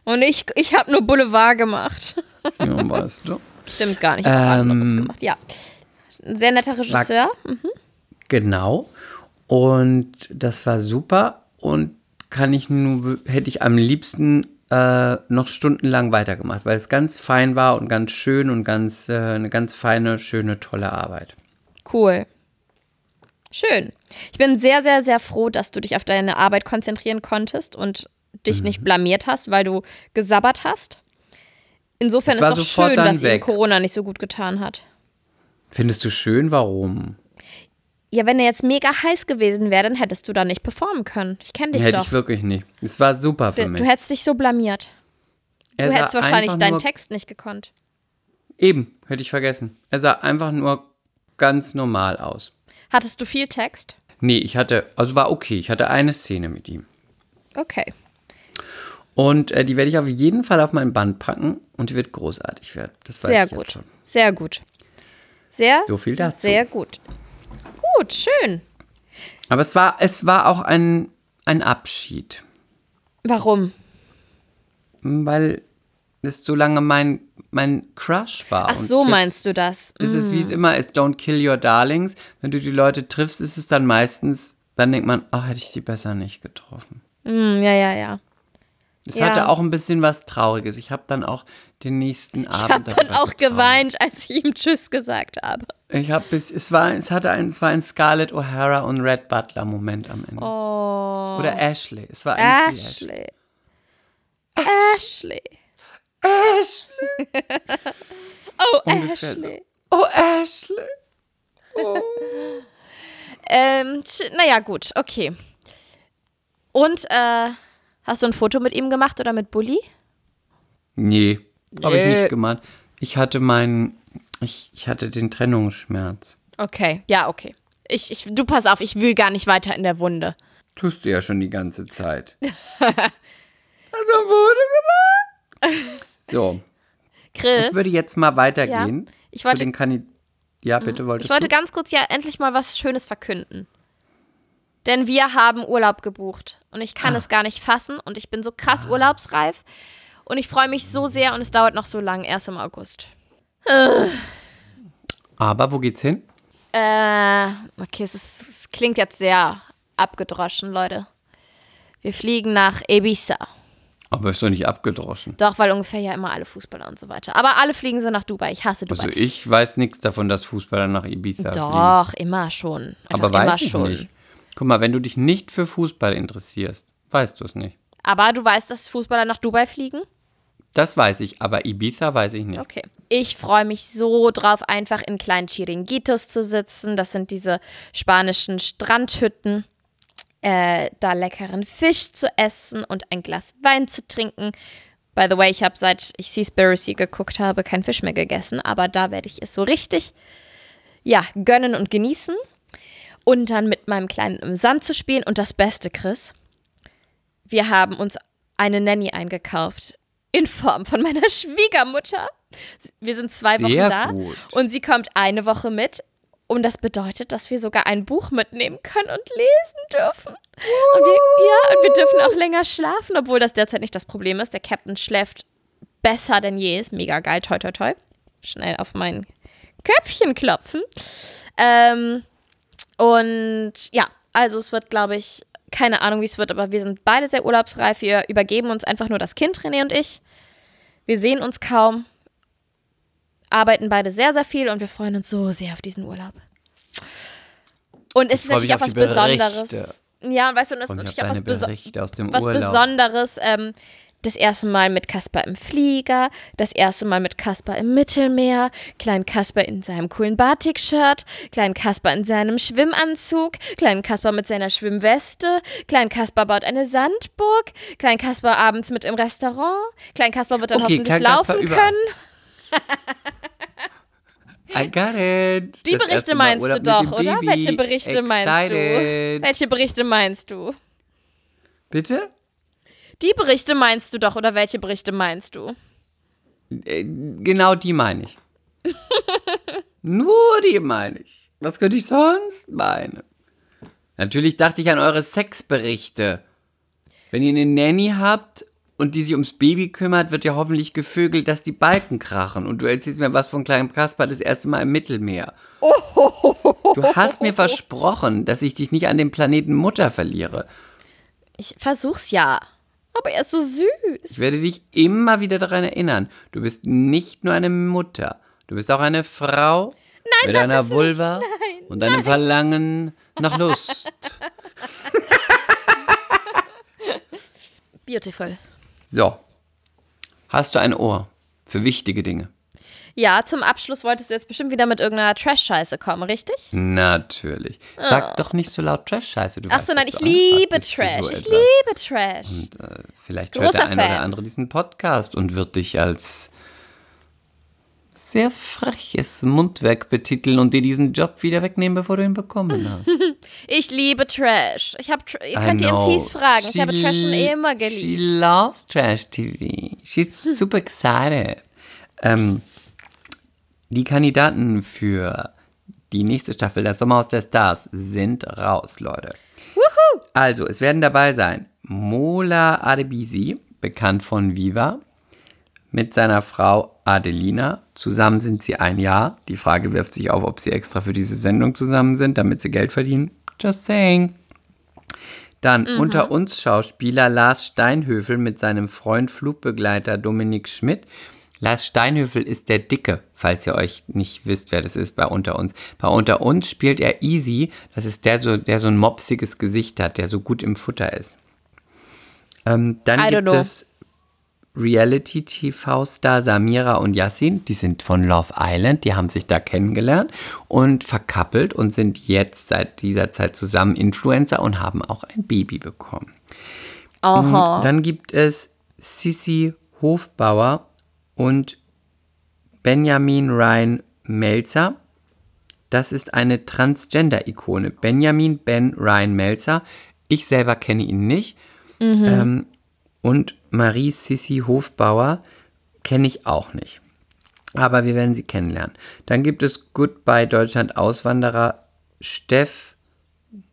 Und ich, ich habe nur Boulevard gemacht. [laughs] Ja, weißt du. Stimmt gar nicht. Ich habe Ähm, anderes gemacht. Ja. Ein sehr netter Regisseur. Genau. Und das war super und kann ich nur, hätte ich am liebsten äh, noch stundenlang weitergemacht, weil es ganz fein war und ganz schön und ganz, äh, eine ganz feine, schöne, tolle Arbeit. Cool. Schön. Ich bin sehr, sehr, sehr froh, dass du dich auf deine Arbeit konzentrieren konntest und dich Mhm. nicht blamiert hast, weil du gesabbert hast. Insofern ist doch schön, dass ihm weg. Corona nicht so gut getan hat. Findest du schön? Warum? Ja, wenn er jetzt mega heiß gewesen wäre, dann hättest du da nicht performen können. Ich kenne dich Hätte doch. ich wirklich nicht. Es war super für du, mich. du hättest dich so blamiert. Er Du hättest wahrscheinlich deinen Text nicht gekonnt. Eben, hätte ich vergessen. Er sah einfach nur ganz normal aus. Hattest du viel Text? Nee, ich hatte, also war okay. Ich hatte eine Szene mit ihm. Okay. Und äh, die werde ich auf jeden Fall auf mein Band packen und die wird großartig werden. Das weiß Sehr ich gut. jetzt schon. Sehr gut. Sehr, So viel dazu. sehr gut. Gut, schön. Aber es war, es war auch ein, ein Abschied, Warum? weil es so lange mein, mein Crush war. Ach so, meinst du das? Ist es, wie es immer ist, don't kill your darlings. Wenn du die Leute triffst, ist es dann meistens, dann denkt man, ach, hätte ich die besser nicht getroffen. Mm, ja, ja, ja. Es Ja. hatte auch ein bisschen was Trauriges. Ich habe dann auch den nächsten Abend. Ich habe dann auch getrauert. geweint, als ich ihm Tschüss gesagt habe. Ich habe bis, es war, es hatte ein, es war ein Scarlett O'Hara und Red Butler Moment am Ende. Oh. Oder Ashley. Es war eigentlich Ashley. Ashley. Ashley. Oh, Ungefähr Ashley. Oh, Ashley. [laughs] Ähm, tsch, naja, gut, okay. Und, äh, hast du ein Foto mit ihm gemacht oder mit Bully? Nee, habe ich nicht gemacht. Ich hatte meinen, ich, ich hatte den Trennungsschmerz. Okay, ja, okay. Ich, ich, du pass auf, ich will gar nicht weiter in der Wunde. Tust du ja schon die ganze Zeit. [laughs] Hast du ein Foto gemacht? [laughs] So, Chris, ich würde jetzt mal weitergehen. Ja, ich zu wollte- den Kandid Ja, bitte wolltest ich wollte du? ganz kurz ja endlich mal was Schönes verkünden. Denn wir haben Urlaub gebucht und ich Ah. kann es gar nicht fassen und ich bin so krass urlaubsreif und ich freue mich so sehr und es dauert noch so lang, erst im August. Aber wo geht's hin? Äh, okay, es, ist, es klingt jetzt sehr abgedroschen, Leute. Wir fliegen nach Ibiza. Aber ist doch nicht abgedroschen. Doch, weil ungefähr ja immer alle Fußballer und so weiter. Aber alle fliegen sie nach Dubai. Ich hasse Dubai. Also ich weiß nichts davon, dass Fußballer nach Ibiza fliegen. Doch, immer schon. Einfach Aber immer weiß ich schon. nicht. Guck mal, wenn du dich nicht für Fußball interessierst, weißt du es nicht. Aber du weißt, dass Fußballer nach Dubai fliegen? Das weiß ich, aber Ibiza weiß ich nicht. Okay. Ich freue mich so drauf, einfach in kleinen Chiringuitos zu sitzen. Das sind diese spanischen Strandhütten. Äh, da leckeren Fisch zu essen und ein Glas Wein zu trinken. By the way, ich habe seit ich Seaspiracy geguckt habe, kein Fisch mehr gegessen, aber da werde ich es so richtig, ja, gönnen und genießen. Und dann mit meinem Kleinen im Sand zu spielen. Und das Beste, Chris, wir haben uns eine Nanny eingekauft. In Form von meiner [laughs] Schwiegermutter. Wir sind zwei Wochen Sehr da. gut. Und sie kommt eine Woche mit. Und das bedeutet, dass wir sogar ein Buch mitnehmen können und lesen dürfen. Und wir, ja, und wir dürfen auch länger schlafen, obwohl das derzeit nicht das Problem ist. Der Captain schläft besser denn je. Ist mega geil. Toi, toi, toi. Schnell auf mein Köpfchen klopfen. Ähm, und ja, also es wird, glaube ich, keine Ahnung, wie es wird, aber wir sind beide sehr urlaubsreif. Wir übergeben uns einfach nur das Kind, René und ich. Wir sehen uns kaum, arbeiten beide sehr, sehr viel und wir freuen uns so sehr auf diesen Urlaub. Und es ist natürlich auch was. Besonderes. Ja, weißt du, und es ist natürlich auch was, Beso was. Besonderes. Ähm, das erste Mal mit Kasper im Flieger, das erste Mal mit Kasper im Mittelmeer, kleinen Kasper in seinem coolen Batik-Shirt, kleinen Kasper in seinem Schwimmanzug, kleinen Kasper mit seiner Schwimmweste, kleinen Kasper baut eine Sandburg, kleinen Kasper abends mit im Restaurant, kleinen Kasper wird dann Okay, hoffentlich Klein laufen können. I got it. Die Das Berichte meinst du doch, oder? Baby. Welche Berichte meinst du? Excited. Welche Berichte meinst du? Bitte? Die Berichte meinst du doch, oder welche Berichte meinst du? Äh, Genau die meine ich. [laughs] Nur die meine ich. Was könnte ich sonst meinen? Natürlich dachte ich an eure Sexberichte. Wenn ihr eine Nanny habt und die sich ums Baby kümmert, wird ja hoffentlich gevögelt, dass die Balken krachen. Und du erzählst mir was von kleinem Kasper das erste Mal im Mittelmeer. Du hast mir versprochen, dass ich dich nicht an dem Planeten Mutter verliere. Ich versuch's ja. Aber er ist so süß. Ich werde dich immer wieder daran erinnern. Du bist nicht nur eine Mutter. Du bist auch eine Frau mit sag einer. Vulva Nein, und einem Verlangen nach [laughs] Lust. Beautiful. So. Hast du ein Ohr für wichtige Dinge? Ja, zum Abschluss wolltest du jetzt bestimmt wieder mit irgendeiner Trash-Scheiße kommen, richtig? Natürlich. Sag doch nicht so laut Trash-Scheiße. du Ach weißt, so, nein, ich liebe Trash. so ich liebe Trash. Und, äh, vielleicht Großer hört der eine Fan. oder andere diesen Podcast und wird dich als sehr freches Mundwerk betiteln und dir diesen Job wieder wegnehmen, bevor du ihn bekommen hast. [laughs] Ich liebe Trash. Ich hab, ihr könnt die. MCs fragen. Ich She habe Trash schon immer She geliebt. loves Trash TV. She's super excited. ähm, die Kandidaten für die nächste Staffel Das Sommerhaus der Stars sind raus, Leute. Also, es werden dabei sein Mola Adebisi, bekannt von Viva, mit seiner Frau Adelina. Zusammen sind sie ein Jahr. Die Frage wirft sich auf, ob sie extra für diese Sendung zusammen sind, damit sie Geld verdienen. Just saying. Dann unter uns Schauspieler Lars Steinhöfel mit seinem Freund Flugbegleiter Dominik Schmidt. Lars Steinhöfel ist der Dicke, falls ihr euch nicht wisst, wer das ist bei Unter uns. Bei Unter uns spielt er Easy, das ist der, so, der so ein mopsiges Gesicht hat, der so gut im Futter ist. Ähm, dann I gibt es Reality-TV-Star Samira und Yassin, die sind von Love Island, die haben sich da kennengelernt und verkappelt und sind jetzt seit dieser Zeit zusammen Influencer und haben auch ein Baby bekommen. Aha. Dann gibt es Sissy Hofbauer und Benjamin Ryan Melzer. Das ist eine Transgender-Ikone. Benjamin Ben Ryan Melzer. Ich selber kenne ihn nicht. Ähm, und Marie Sissy Hofbauer kenne ich auch nicht. Aber wir werden sie kennenlernen. Dann gibt es Goodbye Deutschland Auswanderer Steff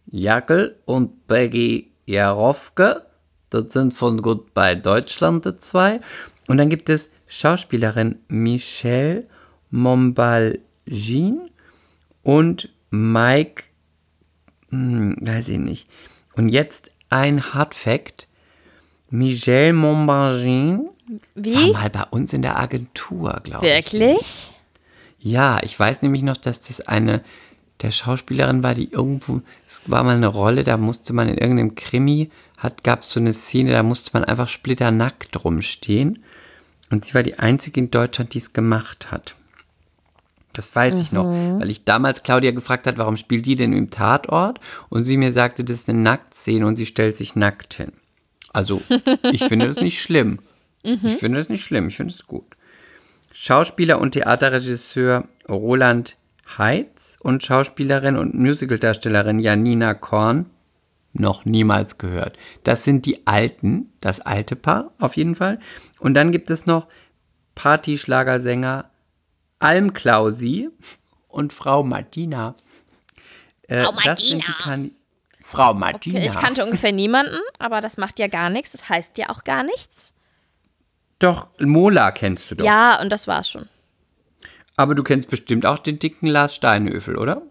Jackel und Peggy Jarowke. Das sind von Goodbye Deutschland die zwei. Und dann gibt es Schauspielerin Michelle Mombalgin und Mike, hm, weiß ich nicht. Und jetzt ein Hard Fact. Michelle Mombalgin Wie? war mal bei uns in der Agentur, glaube ich. Wirklich? Ja, ich weiß nämlich noch, dass das eine der Schauspielerin war, die irgendwo, es war mal eine Rolle, da musste man in irgendeinem Krimi, hat, gab es so eine Szene, da musste man einfach splitternackt rumstehen. Und sie war die einzige in Deutschland, die es gemacht hat. Das weiß ich noch, weil ich damals Claudia gefragt hat, warum spielt die denn im Tatort? Und sie mir sagte, das ist eine Nacktszene und sie stellt sich nackt hin. Also, ich finde das nicht schlimm. Ich finde das nicht schlimm, ich finde es gut. Schauspieler und Theaterregisseur Roland Heitz und Schauspielerin und Musicaldarstellerin Janina Korn noch niemals gehört. Das sind die Alten, das alte Paar auf jeden Fall. Und dann gibt es noch Partyschlagersänger Alm Klausi und Frau Martina. Äh, Frau Das sind die Martina. kan Frau Martina. Okay, ich kannte ungefähr niemanden, aber das macht ja gar nichts. Das heißt ja auch gar nichts. doch, Mola kennst du doch. Ja, und das war's schon. Aber du kennst bestimmt auch den dicken Lars Steinhöfel, oder?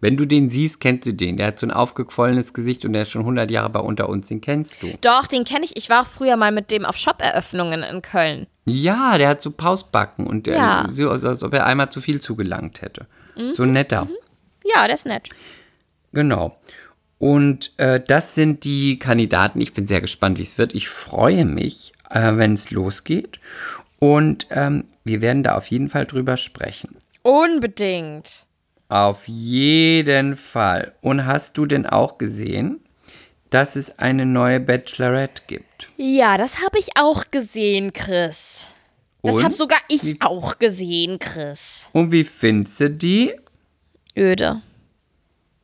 Wenn du den siehst, kennst du den. Der hat so ein aufgequollenes Gesicht und der ist schon 100 Jahre bei unter uns. Den kennst du. Doch, den kenne ich. Ich war auch früher mal mit dem auf Shop-Eröffnungen in Köln. Ja, der hat so Pausbacken und der, Ja. so, als als ob er einmal zu viel zugelangt hätte. So ein netter. Ja, der ist nett. Genau. Und äh, das sind die Kandidaten. Ich bin sehr gespannt, wie es wird. Ich freue mich, äh, wenn es losgeht. Und ähm, wir werden da auf jeden Fall drüber sprechen. Unbedingt. Auf jeden Fall. Und hast du denn auch gesehen, dass es eine neue Bachelorette gibt? Ja, das habe ich auch gesehen, Chris. Das habe sogar ich Wie- auch gesehen, Chris. Und wie findest du die? Öde.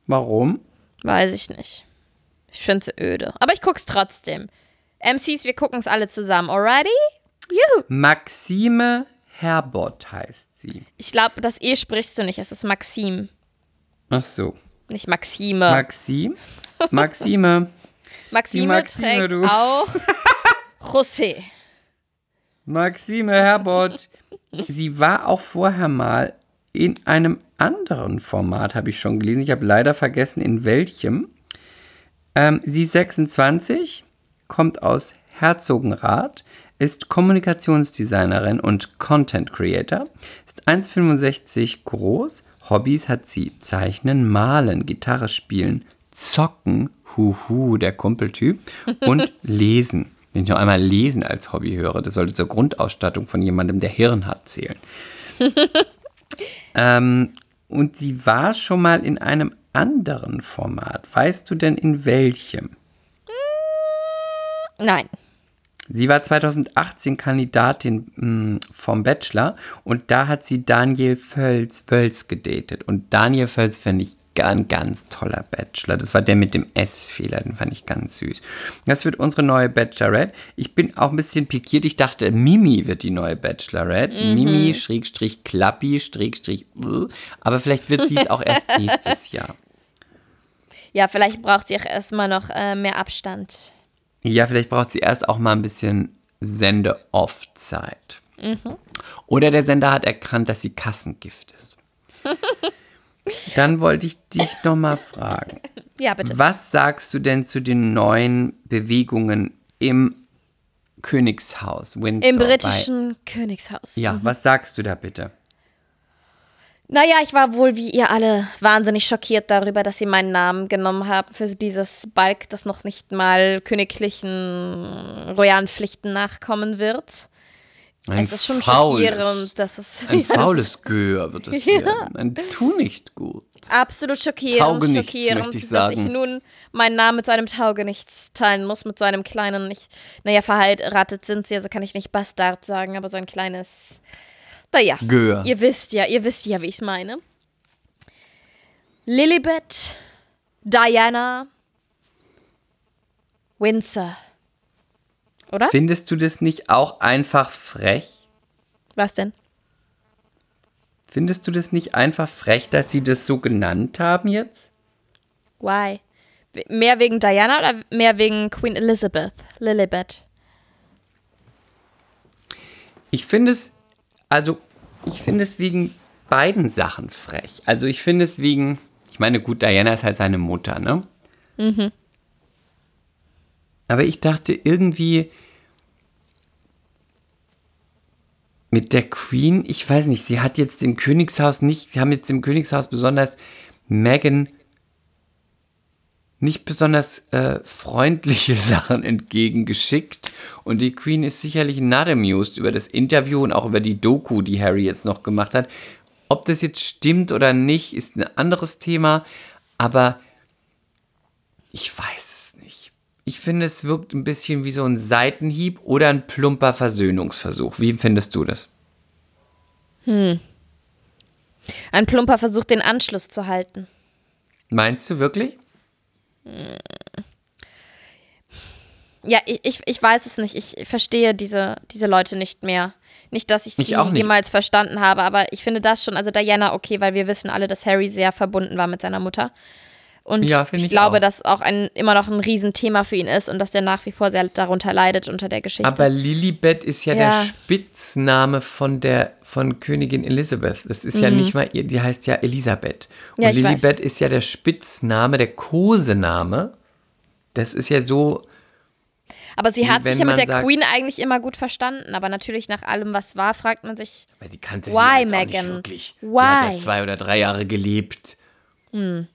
Warum? Weiß ich nicht. Ich finde sie öde. Aber ich guck's trotzdem. MCs, wir gucken es alle zusammen. Alrighty? Juhu. Maxime Herbott heißt sie. Ich glaube, das E sprichst du nicht. Es ist Maxim, Ach so. nicht Maxime. Maxim? Maxime. [laughs] Maxime, Maxime, trägt du. auch [laughs] José. Maxime Herbott. Sie war auch vorher mal in einem anderen Format, habe ich schon gelesen. Ich habe leider vergessen, in welchem. Ähm, sie ist 26, kommt aus Herzogenrath, ist Kommunikationsdesignerin und Content Creator, ist 1,65 groß. Hobbys hat sie Zeichnen, Malen, Gitarre spielen, Zocken, huhu, der Kumpeltyp, und [laughs] Lesen. den ich noch einmal lesen als Hobby höre. Das sollte zur Grundausstattung von jemandem, der Hirn hat, zählen. [laughs] ähm, und sie war schon mal in einem anderen Format. Weißt du denn in welchem? Nein. Sie war 2018 Kandidatin mh, hm, vom Bachelor und da hat sie Daniel Völz, Völz gedatet. Und Daniel Völz finde ich ein ganz toller Bachelor. Das war der mit dem S-Fehler, den fand ich ganz süß. Das wird unsere neue Bachelorette. Ich bin auch ein bisschen pikiert. Ich dachte, Mimi wird die neue Bachelorette. Mhm. Mimi, Schrägstrich, Klappi, Schrägstrich, aber vielleicht wird sie es auch erst [laughs] nächstes Jahr. Ja, vielleicht braucht sie auch erstmal noch äh, mehr Abstand. Ja, vielleicht braucht sie erst auch mal ein bisschen Sende-Off-Zeit. Mhm. Oder der Sender hat erkannt, dass sie Kassengift ist. [laughs] Dann wollte ich dich noch mal fragen. [laughs] Ja, bitte. Was sagst du denn zu den neuen Bewegungen im Königshaus, Windsor? Im britischen bei, Königshaus. Ja, mhm. was sagst du da bitte? Naja, ich war wohl wie ihr alle wahnsinnig schockiert darüber, dass sie meinen Namen genommen haben für dieses Balk, das noch nicht mal königlichen royalen Pflichten nachkommen wird. Ein es ist schon faules, schockierend, dass es. Ein [laughs] ja, faules Gehör wird es [laughs] ja. werden. Ein Tu nicht gut. Absolut schockierend, Taugenichts, schockierend, ich dass ich nun meinen Namen mit so einem Taugenichts teilen muss, mit so einem kleinen, ich, naja, verheiratet sind sie, also kann ich nicht Bastard sagen, aber so ein kleines, naja, Gehör. ihr wisst ja, ihr wisst ja, wie ich es meine. Lilibet, Diana, Windsor. Oder? Findest du das nicht auch einfach frech? Was denn? Findest du das nicht einfach frech, dass sie das so genannt haben jetzt? Why? Mehr wegen Diana oder mehr wegen Queen Elizabeth, Lilibet? Ich finde es, also ich finde es wegen beiden Sachen frech. Also ich finde es wegen, ich meine, gut, Diana ist halt seine Mutter, ne? Mhm. Aber ich dachte irgendwie mit der Queen, ich weiß nicht, sie hat jetzt im Königshaus nicht, sie haben jetzt im Königshaus besonders Megan nicht besonders äh, freundliche [laughs] Sachen entgegengeschickt. Und die Queen ist sicherlich not amused über das Interview und auch über die Doku, die Harry jetzt noch gemacht hat. Ob das jetzt stimmt oder nicht, ist ein anderes Thema. Aber ich weiß ich finde, es wirkt ein bisschen wie so ein Seitenhieb oder ein plumper Versöhnungsversuch. Wie findest du das? Hm. Ein plumper Versuch, den Anschluss zu halten. Meinst du wirklich? Ja, ich, ich weiß es nicht. Ich verstehe diese, diese Leute nicht mehr. Nicht, dass ich sie ich jemals verstanden habe, aber ich finde das schon, also Diana okay, weil wir wissen alle, dass Harry sehr verbunden war mit seiner Mutter. Und ja, ich, ich, glaube, auch. dass auch ein, immer noch ein Riesenthema für ihn ist und dass der nach wie vor sehr darunter leidet unter der Geschichte. Aber Lilibet ist ja, ja. der Spitzname von der von Königin Elizabeth. Das ist mhm. ja nicht mal, die heißt ja Elisabeth. Und ja, Lilibet ist ja der Spitzname, der Kosename. Das ist ja so. Aber sie hat sich ja mit der sagt, Queen eigentlich immer gut verstanden. Aber natürlich nach allem, was war, fragt man sich, weil sie kannte why, sie Meghan? wirklich. Why? Die hat ja zwei oder drei Jahre gelebt. Mhm.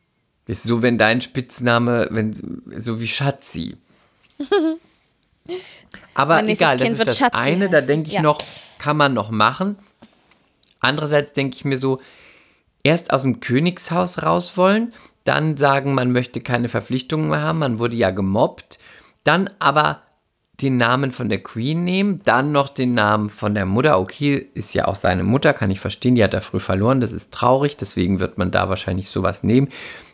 Ist so, wenn dein Spitzname, wenn, so wie Schatzi. [laughs] Aber egal, das kind ist das Schatzi eine, heißen. da denke ich ja. noch, kann man noch machen. Andererseits denke ich mir so, erst aus dem Königshaus raus wollen, dann sagen, man möchte keine Verpflichtungen mehr haben, man wurde ja gemobbt, dann aber den Namen von der Queen nehmen, dann noch den Namen von der Mutter. Okay, ist ja auch seine Mutter, kann ich verstehen, die hat er früh verloren, das ist traurig, deswegen wird man da wahrscheinlich sowas nehmen.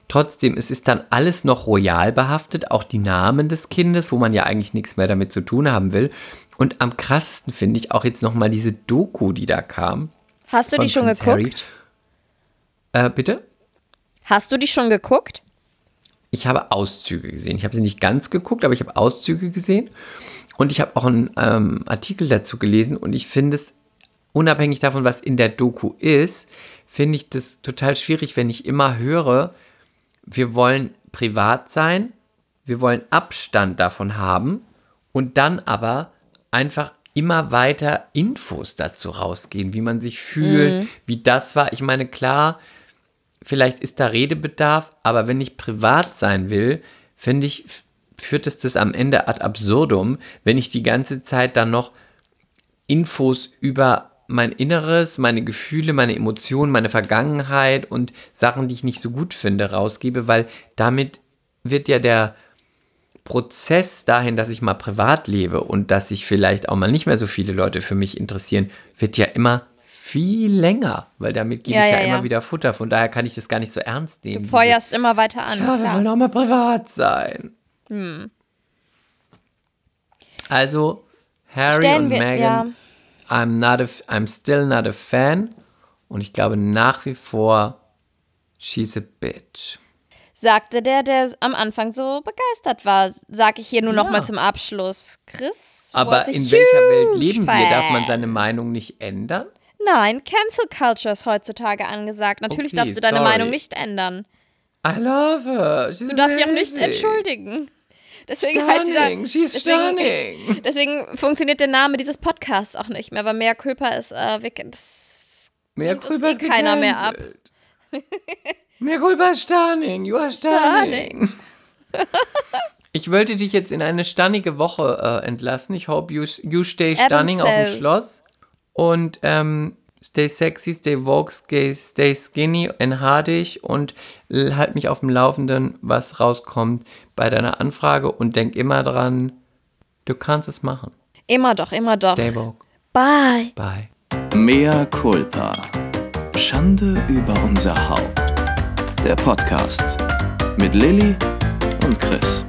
Trotzdem, es ist dann alles noch royal behaftet, auch die Namen des Kindes, wo man ja eigentlich nichts mehr damit zu tun haben will. Und am krassesten finde ich auch jetzt nochmal diese Doku, die da kam. Hast du die schon Prince geguckt? Äh, bitte? Hast du die schon geguckt? Ich habe Auszüge gesehen. Ich habe sie nicht ganz geguckt, aber ich habe Auszüge gesehen. Und ich habe auch einen ähm, Artikel dazu gelesen. Und ich finde es, unabhängig davon, was in der Doku ist, finde ich das total schwierig, wenn ich immer höre, wir wollen privat sein, wir wollen Abstand davon haben und dann aber einfach immer weiter Infos dazu rausgehen, wie man sich fühlt, mhm. wie das war. Ich meine, klar, vielleicht ist da Redebedarf, aber wenn ich privat sein will, finde ich, führt es das am Ende ad absurdum, wenn ich die ganze Zeit dann noch Infos über mein Inneres, meine Gefühle, meine Emotionen, meine Vergangenheit und Sachen, die ich nicht so gut finde, rausgebe, weil damit wird ja der Prozess dahin, dass ich mal privat lebe und dass sich vielleicht auch mal nicht mehr so viele Leute für mich interessieren, wird ja immer viel länger, weil damit gebe Ja, ich ja, ja, ja. immer wieder Futter. Von daher kann ich das gar nicht so ernst nehmen. Du dieses- feuerst immer weiter an. ja, wir wollen auch mal privat sein. Hm. Also, Harry Stellen und Meghan. I'm, not a, I'm still not a fan. Und ich glaube nach wie vor, she's a bitch. Sagte der, der am Anfang so begeistert war. Sag ich hier nur Ja. mal zum Abschluss. Chris, Aber in welcher Welt leben wir? Darf man fan. seine Meinung nicht ändern? Nein, Cancel Culture ist heutzutage angesagt. Natürlich Okay, darfst du deine sorry. Meinung nicht ändern. I love her. She's Du darfst dich auch nicht amazing. entschuldigen. Deswegen heißt dieser, Stunning. She's deswegen- stunning. [laughs] deswegen funktioniert der Name dieses Podcasts auch nicht mehr, weil Mea Culpa ist äh, weg. Das Mehr Culpa eh ist keiner mehr ab. gecancelt. Mehr Culpa ist stunning. You are stunning. Ich wollte dich jetzt in eine stannige Woche äh, entlassen. Ich hope you, you stay stunning auf dem. Schloss. Und ähm, stay sexy, stay vogue, stay, stay skinny and hardig und halt mich auf dem Laufenden, was rauskommt bei deiner Anfrage und denk immer dran, du kannst es machen. immer doch, immer doch. Stay vogue. Bye. Bye. Mea culpa. Schande über unser Haupt. Der Podcast mit Lilly und Chris.